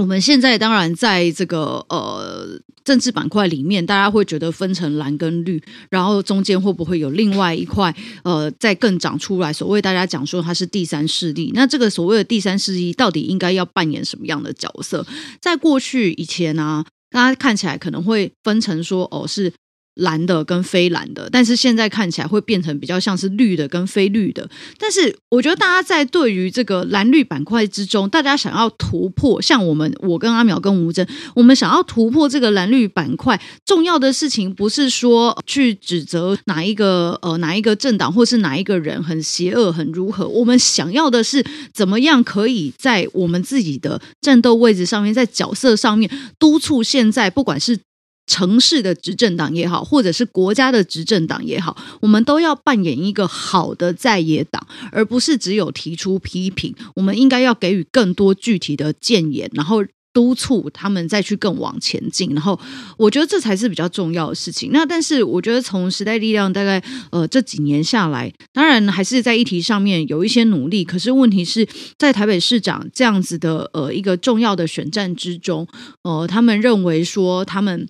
我们现在当然在这个呃政治板块里面，大家会觉得分成蓝跟绿，然后中间会不会有另外一块呃再更长出来？所谓大家讲说它是第三势力，那这个所谓的第三势力到底应该要扮演什么样的角色？在过去以前呢、啊，大家看起来可能会分成说哦是。蓝的跟非蓝的，但是现在看起来会变成比较像是绿的跟非绿的。但是我觉得大家在对于这个蓝绿板块之中，大家想要突破，像我们，我跟阿苗跟吴峥，我们想要突破这个蓝绿板块，重要的事情不是说去指责哪一个呃哪一个政党或是哪一个人很邪恶很如何，我们想要的是怎么样可以在我们自己的战斗位置上面，在角色上面督促现在不管是。城市的执政党也好，或者是国家的执政党也好，我们都要扮演一个好的在野党，而不是只有提出批评。我们应该要给予更多具体的建言，然后督促他们再去更往前进。然后，我觉得这才是比较重要的事情。那但是，我觉得从时代力量大概呃这几年下来，当然还是在议题上面有一些努力。可是问题是在台北市长这样子的呃一个重要的选战之中，呃，他们认为说他们。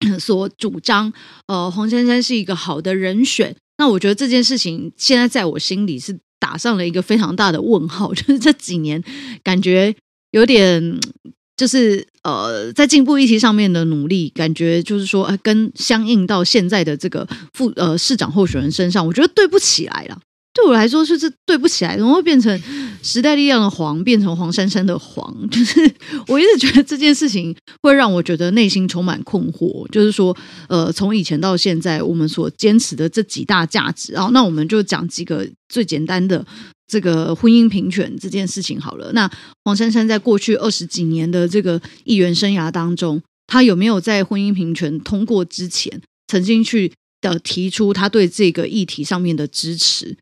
所主张，呃，黄珊珊是一个好的人选。那我觉得这件事情现在在我心里是打上了一个非常大的问号。就是这几年感觉有点，就是呃，在进步议题上面的努力，感觉就是说，呃，跟相应到现在的这个副呃市长候选人身上，我觉得对不起来了。对我来说，就是对不起来，怎么会变成时代力量的黄，变成黄珊珊的黄？就是我一直觉得这件事情会让我觉得内心充满困惑。就是说，呃，从以前到现在，我们所坚持的这几大价值，然后那我们就讲几个最简单的这个婚姻平权这件事情好了。那黄珊珊在过去二十几年的这个议员生涯当中，他有没有在婚姻平权通过之前，曾经去的提出他对这个议题上面的支持？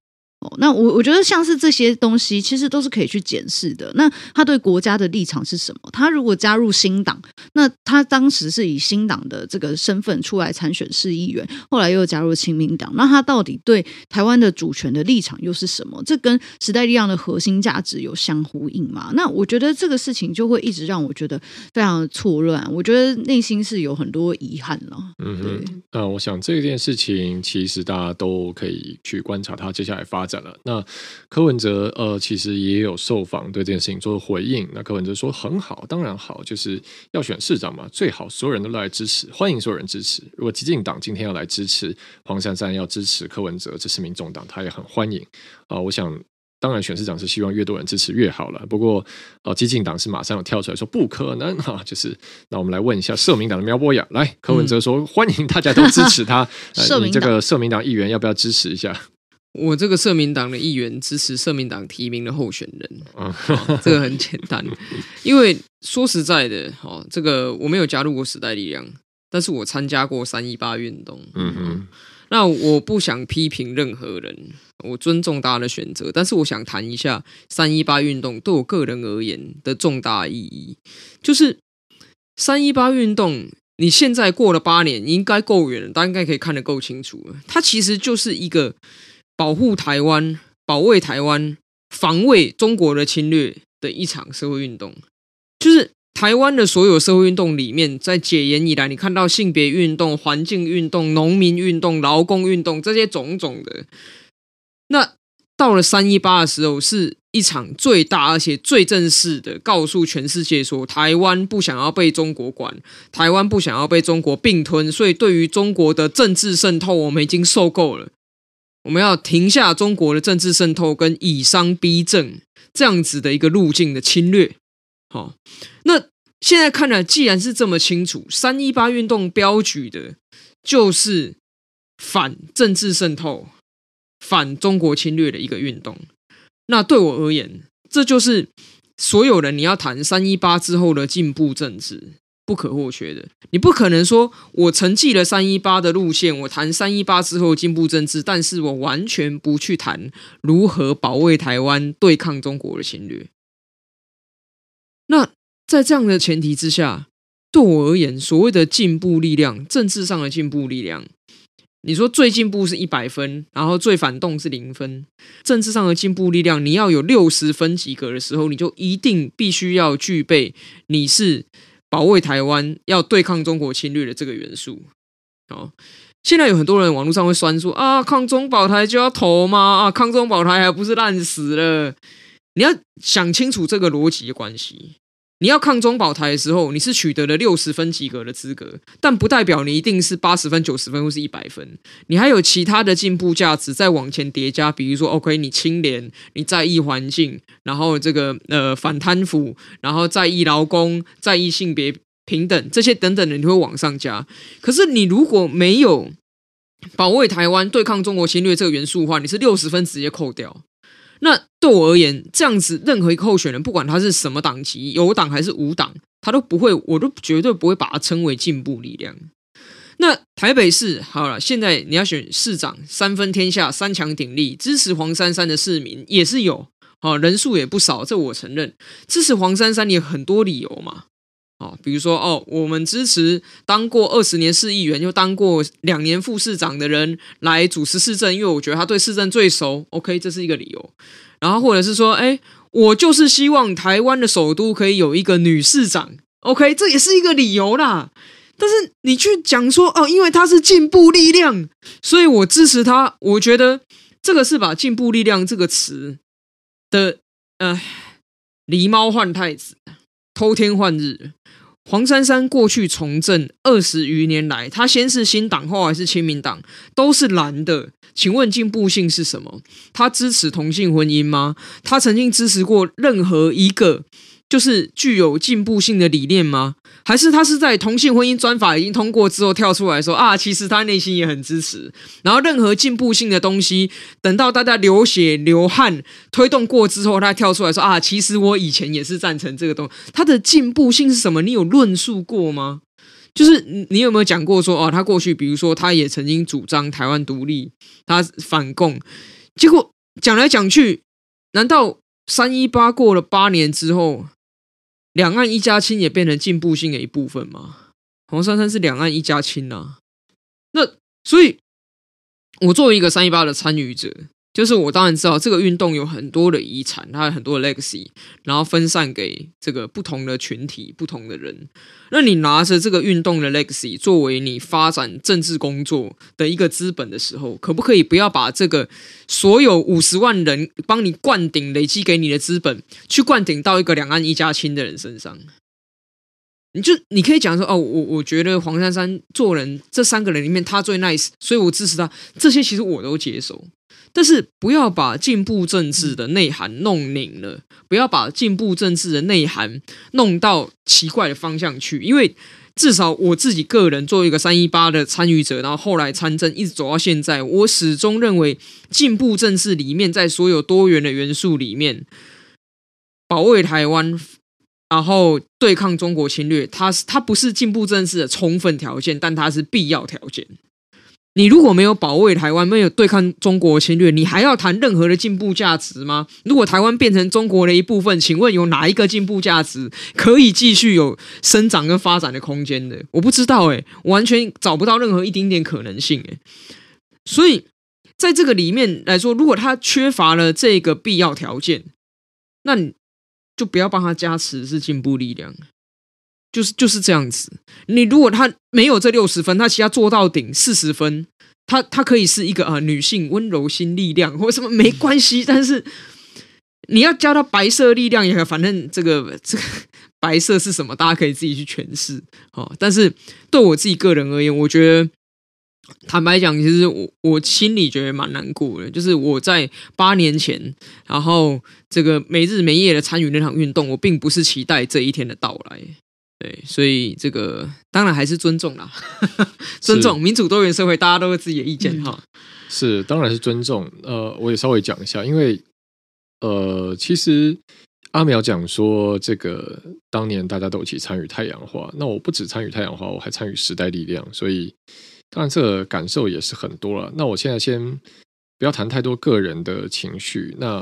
那我我觉得像是这些东西，其实都是可以去检视的。那他对国家的立场是什么？他如果加入新党，那他当时是以新党的这个身份出来参选市议员，后来又加入亲民党，那他到底对台湾的主权的立场又是什么？这跟时代力量的核心价值有相呼应吗？那我觉得这个事情就会一直让我觉得非常的错乱。我觉得内心是有很多遗憾了。嗯，对。那我想这件事情其实大家都可以去观察他接下来发展。那柯文哲呃，其实也有受访对这件事情做回应。那柯文哲说很好，当然好，就是要选市长嘛，最好所有人都来支持，欢迎所有人支持。如果激进党今天要来支持黄珊珊，要支持柯文哲，这是民众党，他也很欢迎啊、呃。我想，当然选市长是希望越多人支持越好了。不过呃，激进党是马上有跳出来说不可能哈、啊，就是那我们来问一下社民党的苗博雅，来柯文哲说、嗯、欢迎大家都支持他，呃、你这个社民党议员要不要支持一下？我这个社民党的议员支持社民党提名的候选人，啊，这个很简单，因为说实在的，哈，这个我没有加入过时代力量，但是我参加过三一八运动，嗯哼，那我不想批评任何人，我尊重大家的选择，但是我想谈一下三一八运动对我个人而言的重大意义，就是三一八运动，你现在过了八年，应该够远了，大家应该可以看得够清楚了，它其实就是一个。保护台湾、保卫台湾、防卫中国的侵略的一场社会运动，就是台湾的所有社会运动里面，在解严以来，你看到性别运动、环境运动、农民运动、劳工运动这些种种的，那到了三一八的时候，是一场最大而且最正式的告诉全世界说，台湾不想要被中国管，台湾不想要被中国并吞，所以对于中国的政治渗透，我们已经受够了。我们要停下中国的政治渗透跟以商逼政这样子的一个路径的侵略。好，那现在看来，既然是这么清楚，三一八运动标举的就是反政治渗透、反中国侵略的一个运动。那对我而言，这就是所有人你要谈三一八之后的进步政治不可或缺的。你不可能说我承继了三一八的路线，我谈三一八之后进步政治，但是我完全不去谈如何保卫台湾、对抗中国的侵略。那在这样的前提之下，对我而言，所谓的进步力量，政治上的进步力量。你说最进步是一百分，然后最反动是零分。政治上的进步力量，你要有六十分及格的时候，你就一定必须要具备你是保卫台湾、要对抗中国侵略的这个元素。哦，现在有很多人网络上会酸说啊，抗中保台就要投吗？啊，抗中保台还不是烂死了？你要想清楚这个逻辑关系。你要抗中保台的时候，你是取得了六十分及格的资格，但不代表你一定是八十分、九十分或是一百分。你还有其他的进步价值在往前叠加，比如说，OK，你清廉，你在意环境，然后这个呃反贪腐，然后在意劳工，在意性别平等这些等等的，你会往上加。可是你如果没有保卫台湾、对抗中国侵略这个元素的话，你是六十分直接扣掉。那对我而言，这样子任何一个候选人，不管他是什么党籍，有党还是无党，他都不会，我都绝对不会把他称为进步力量。那台北市好了，现在你要选市长，三分天下，三强鼎立，支持黄珊珊的市民也是有，啊，人数也不少，这我承认。支持黄珊珊，你有很多理由嘛。哦，比如说哦，我们支持当过二十年市议员又当过两年副市长的人来主持市政，因为我觉得他对市政最熟。OK，这是一个理由。然后或者是说，哎，我就是希望台湾的首都可以有一个女市长。OK，这也是一个理由啦。但是你去讲说哦，因为他是进步力量，所以我支持他。我觉得这个是把进步力量这个词的呃狸猫换太子，偷天换日。黄珊珊过去从政二十余年来，她先是新党后还是亲民党，都是蓝的。请问进步性是什么？她支持同性婚姻吗？她曾经支持过任何一个？就是具有进步性的理念吗？还是他是在同性婚姻专法已经通过之后跳出来说啊，其实他内心也很支持。然后任何进步性的东西，等到大家流血流汗推动过之后，他跳出来说啊，其实我以前也是赞成这个东西。他的进步性是什么？你有论述过吗？就是你有没有讲过说哦，他过去比如说他也曾经主张台湾独立，他反共，结果讲来讲去，难道三一八过了八年之后？两岸一家亲也变成进步性的一部分嘛？黄珊珊是两岸一家亲呐，那所以，我作为一个三一八的参与者。就是我当然知道这个运动有很多的遗产，它有很多的 legacy，然后分散给这个不同的群体、不同的人。那你拿着这个运动的 legacy 作为你发展政治工作的一个资本的时候，可不可以不要把这个所有五十万人帮你灌顶、累积给你的资本，去灌顶到一个两岸一家亲的人身上？你就你可以讲说哦，我我觉得黄珊珊做人这三个人里面他最 nice，所以我支持他。这些其实我都接受。但是不要把进步政治的内涵弄拧了，不要把进步政治的内涵弄到奇怪的方向去。因为至少我自己个人作为一个三一八的参与者，然后后来参政一直走到现在，我始终认为进步政治里面，在所有多元的元素里面，保卫台湾，然后对抗中国侵略，它是它不是进步政治的充分条件，但它是必要条件。你如果没有保卫台湾，没有对抗中国侵略，你还要谈任何的进步价值吗？如果台湾变成中国的一部分，请问有哪一个进步价值可以继续有生长跟发展的空间的？我不知道，诶，完全找不到任何一丁点可能性，诶。所以在这个里面来说，如果它缺乏了这个必要条件，那就不要帮他加持是进步力量。就是就是这样子。你如果他没有这六十分，他其他做到顶四十分，他他可以是一个啊、呃、女性温柔新力量或什么没关系。但是你要教他白色力量也好，反正这个这个白色是什么，大家可以自己去诠释。哦，但是对我自己个人而言，我觉得坦白讲，其实我我心里觉得蛮难过的。就是我在八年前，然后这个没日没夜的参与那场运动，我并不是期待这一天的到来。对，所以这个当然还是尊重啦，尊重民主多元社会，大家都有自己的意见哈。是，当然是尊重。呃，我也稍微讲一下，因为呃，其实阿苗讲说，这个当年大家都一起参与太阳花，那我不止参与太阳花，我还参与时代力量，所以当然这感受也是很多了。那我现在先不要谈太多个人的情绪，那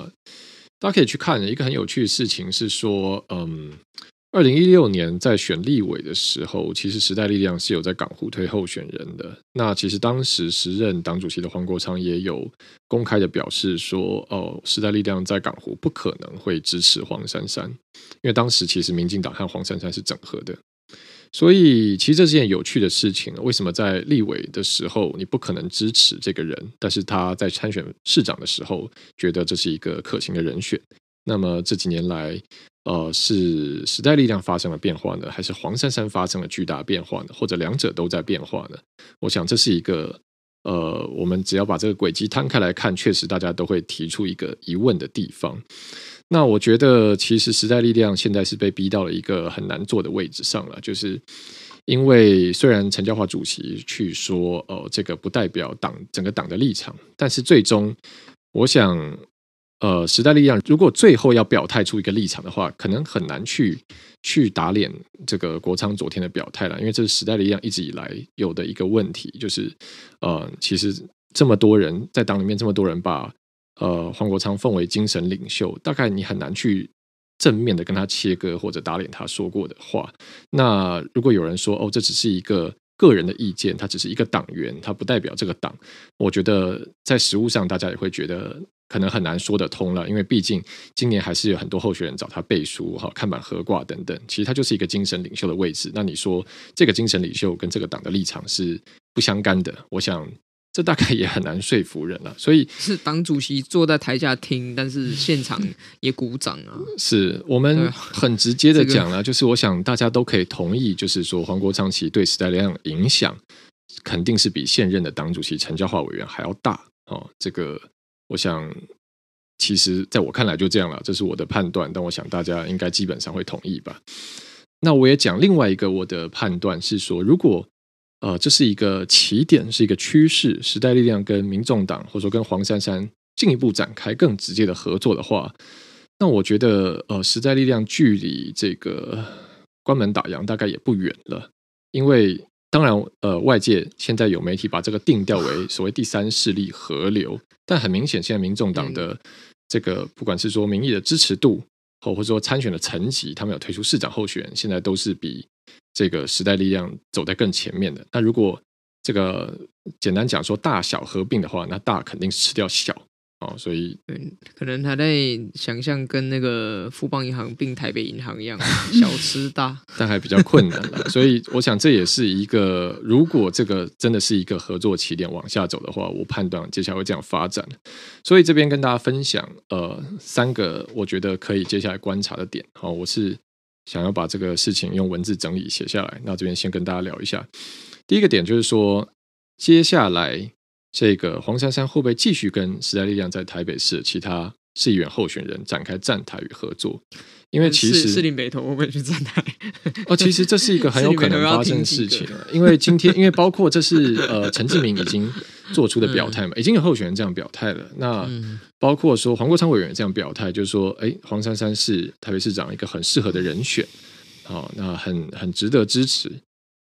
大家可以去看一个很有趣的事情是说，嗯。二零一六年在选立委的时候，其实时代力量是有在港湖推候选人的。那其实当时时任党主席的黄国昌也有公开的表示说：“哦，时代力量在港湖不可能会支持黄珊珊，因为当时其实民进党和黄珊珊是整合的。所以其实这是件有趣的事情。为什么在立委的时候你不可能支持这个人，但是他在参选市长的时候觉得这是一个可行的人选？那么这几年来。”呃，是时代力量发生了变化呢，还是黄珊珊发生了巨大变化呢？或者两者都在变化呢？我想这是一个呃，我们只要把这个轨迹摊开来看，确实大家都会提出一个疑问的地方。那我觉得，其实时代力量现在是被逼到了一个很难做的位置上了，就是因为虽然陈教华主席去说，呃，这个不代表党整个党的立场，但是最终，我想。呃，时代力量如果最后要表态出一个立场的话，可能很难去去打脸这个国昌昨天的表态了，因为这是时代力量一直以来有的一个问题，就是呃，其实这么多人在党里面，这么多人把呃黄国昌奉为精神领袖，大概你很难去正面的跟他切割或者打脸他说过的话。那如果有人说哦，这只是一个个人的意见，他只是一个党员，他不代表这个党，我觉得在实务上大家也会觉得。可能很难说得通了，因为毕竟今年还是有很多候选人找他背书、哈看板合挂等等。其实他就是一个精神领袖的位置。那你说这个精神领袖跟这个党的立场是不相干的，我想这大概也很难说服人了。所以 是党主席坐在台下听，但是现场也鼓掌啊。是我们很直接的讲了，就是我想大家都可以同意，就是说黄国昌其实对时代力量影响肯定是比现任的党主席陈教化委员还要大哦。这个。我想，其实在我看来就这样了，这是我的判断。但我想大家应该基本上会同意吧。那我也讲另外一个我的判断是说，如果呃这是一个起点，是一个趋势，时代力量跟民众党或者说跟黄珊珊进一步展开更直接的合作的话，那我觉得呃时代力量距离这个关门打烊大概也不远了，因为。当然，呃，外界现在有媒体把这个定调为所谓第三势力合流，但很明显，现在民众党的这个不管是说民意的支持度，或或者说参选的层级，他们有推出市长候选人，现在都是比这个时代力量走在更前面的。那如果这个简单讲说大小合并的话，那大肯定是吃掉小。哦，所以，可能他在想象跟那个富邦银行并台北银行一样，小吃大，但还比较困难了。所以我想这也是一个，如果这个真的是一个合作起点往下走的话，我判断接下来会这样发展。所以这边跟大家分享，呃，三个我觉得可以接下来观察的点。好，我是想要把这个事情用文字整理写下来。那这边先跟大家聊一下，第一个点就是说，接下来。这个黄珊珊会不会继续跟时代力量在台北市其他市议员候选人展开站台与合作？因为其实士林北投会不会去站台？哦，其实这是一个很有可能发生的事情。因为今天，因为包括这是呃陈志明已经做出的表态嘛，已经有候选人这样表态了。那包括说黄国昌委员这样表态，就是说，哎，黄珊珊是台北市长一个很适合的人选，好，那很很值得支持。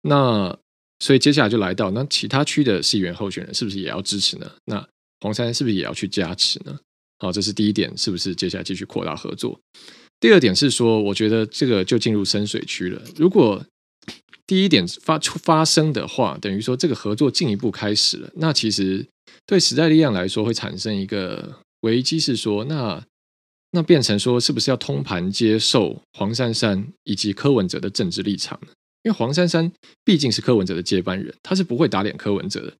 那所以接下来就来到那其他区的市议员候选人是不是也要支持呢？那黄珊是不是也要去加持呢？好，这是第一点，是不是接下来继续扩大合作？第二点是说，我觉得这个就进入深水区了。如果第一点发出发生的话，等于说这个合作进一步开始了，那其实对时代力量来说会产生一个危机，是说那那变成说是不是要通盘接受黄珊珊以及柯文哲的政治立场呢？因为黄珊珊毕竟是柯文哲的接班人，他是不会打脸柯文哲的。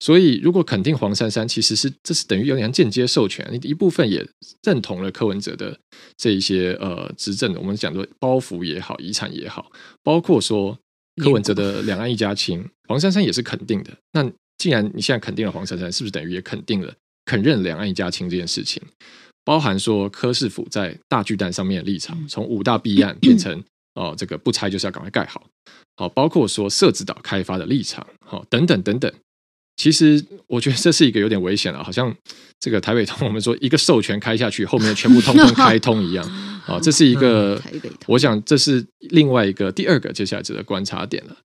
所以如果肯定黄珊珊，其实是这是等于有点像间接授权，你一部分也认同了柯文哲的这一些呃执政的，我们讲的包袱也好，遗产也好，包括说柯文哲的两岸一家亲，黄珊珊也是肯定的。那既然你现在肯定了黄珊珊，是不是等于也肯定了肯认两岸一家亲这件事情？包含说柯市府在大巨蛋上面的立场，从五大弊案变成哦、呃，这个不拆就是要赶快盖好，好，包括说设置岛开发的立场，好，等等等等。其实我觉得这是一个有点危险了，好像这个台北通，我们说一个授权开下去，后面全部通通 开通一样，啊，这是一个，我想这是另外一个第二个接下来值得观察点了。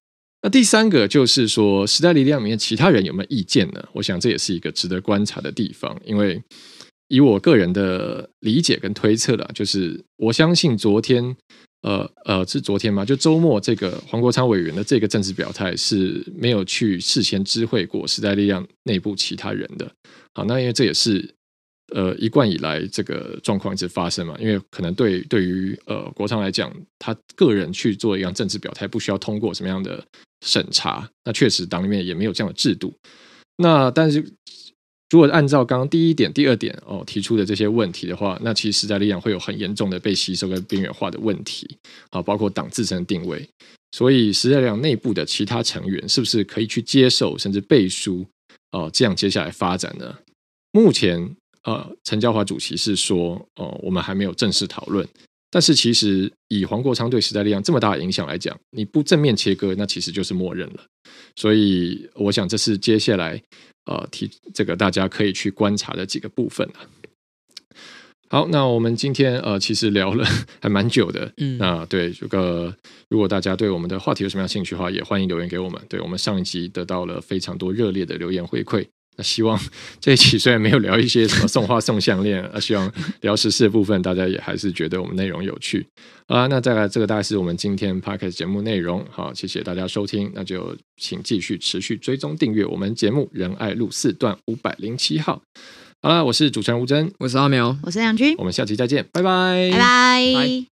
那第三个就是说，时代力量里面其他人有没有意见呢？我想这也是一个值得观察的地方，因为。以我个人的理解跟推测了，就是我相信昨天，呃呃，是昨天吗？就周末这个黄国昌委员的这个政治表态是没有去事先知会过时代力量内部其他人的。好，那因为这也是呃一贯以来这个状况一直发生嘛。因为可能对对于呃国昌来讲，他个人去做一样政治表态，不需要通过什么样的审查。那确实党里面也没有这样的制度。那但是。如果按照刚刚第一点、第二点哦提出的这些问题的话，那其实时代力量会有很严重的被吸收跟边缘化的问题啊，包括党自身的定位。所以时代力量内部的其他成员是不是可以去接受甚至背书哦？这样接下来发展呢？目前呃，陈椒华主席是说哦，我们还没有正式讨论。但是其实以黄国昌对时代力量这么大的影响来讲，你不正面切割，那其实就是默认了。所以我想这是接下来。呃，提这个大家可以去观察的几个部分啊。好，那我们今天呃，其实聊了 还蛮久的。嗯，那对这个，如果大家对我们的话题有什么样兴趣的话，也欢迎留言给我们。对，我们上一集得到了非常多热烈的留言回馈。那希望这一期虽然没有聊一些什么送花送项链，啊，希望聊时事的部分，大家也还是觉得我们内容有趣。好啦，那再来这个大概是我们今天 Podcast 节目内容。好，谢谢大家收听，那就请继续持续追踪订阅我们节目仁爱路四段五百零七号。好啦，我是主持人吴真，我是阿苗，我是杨军，我们下期再见，拜拜，拜拜。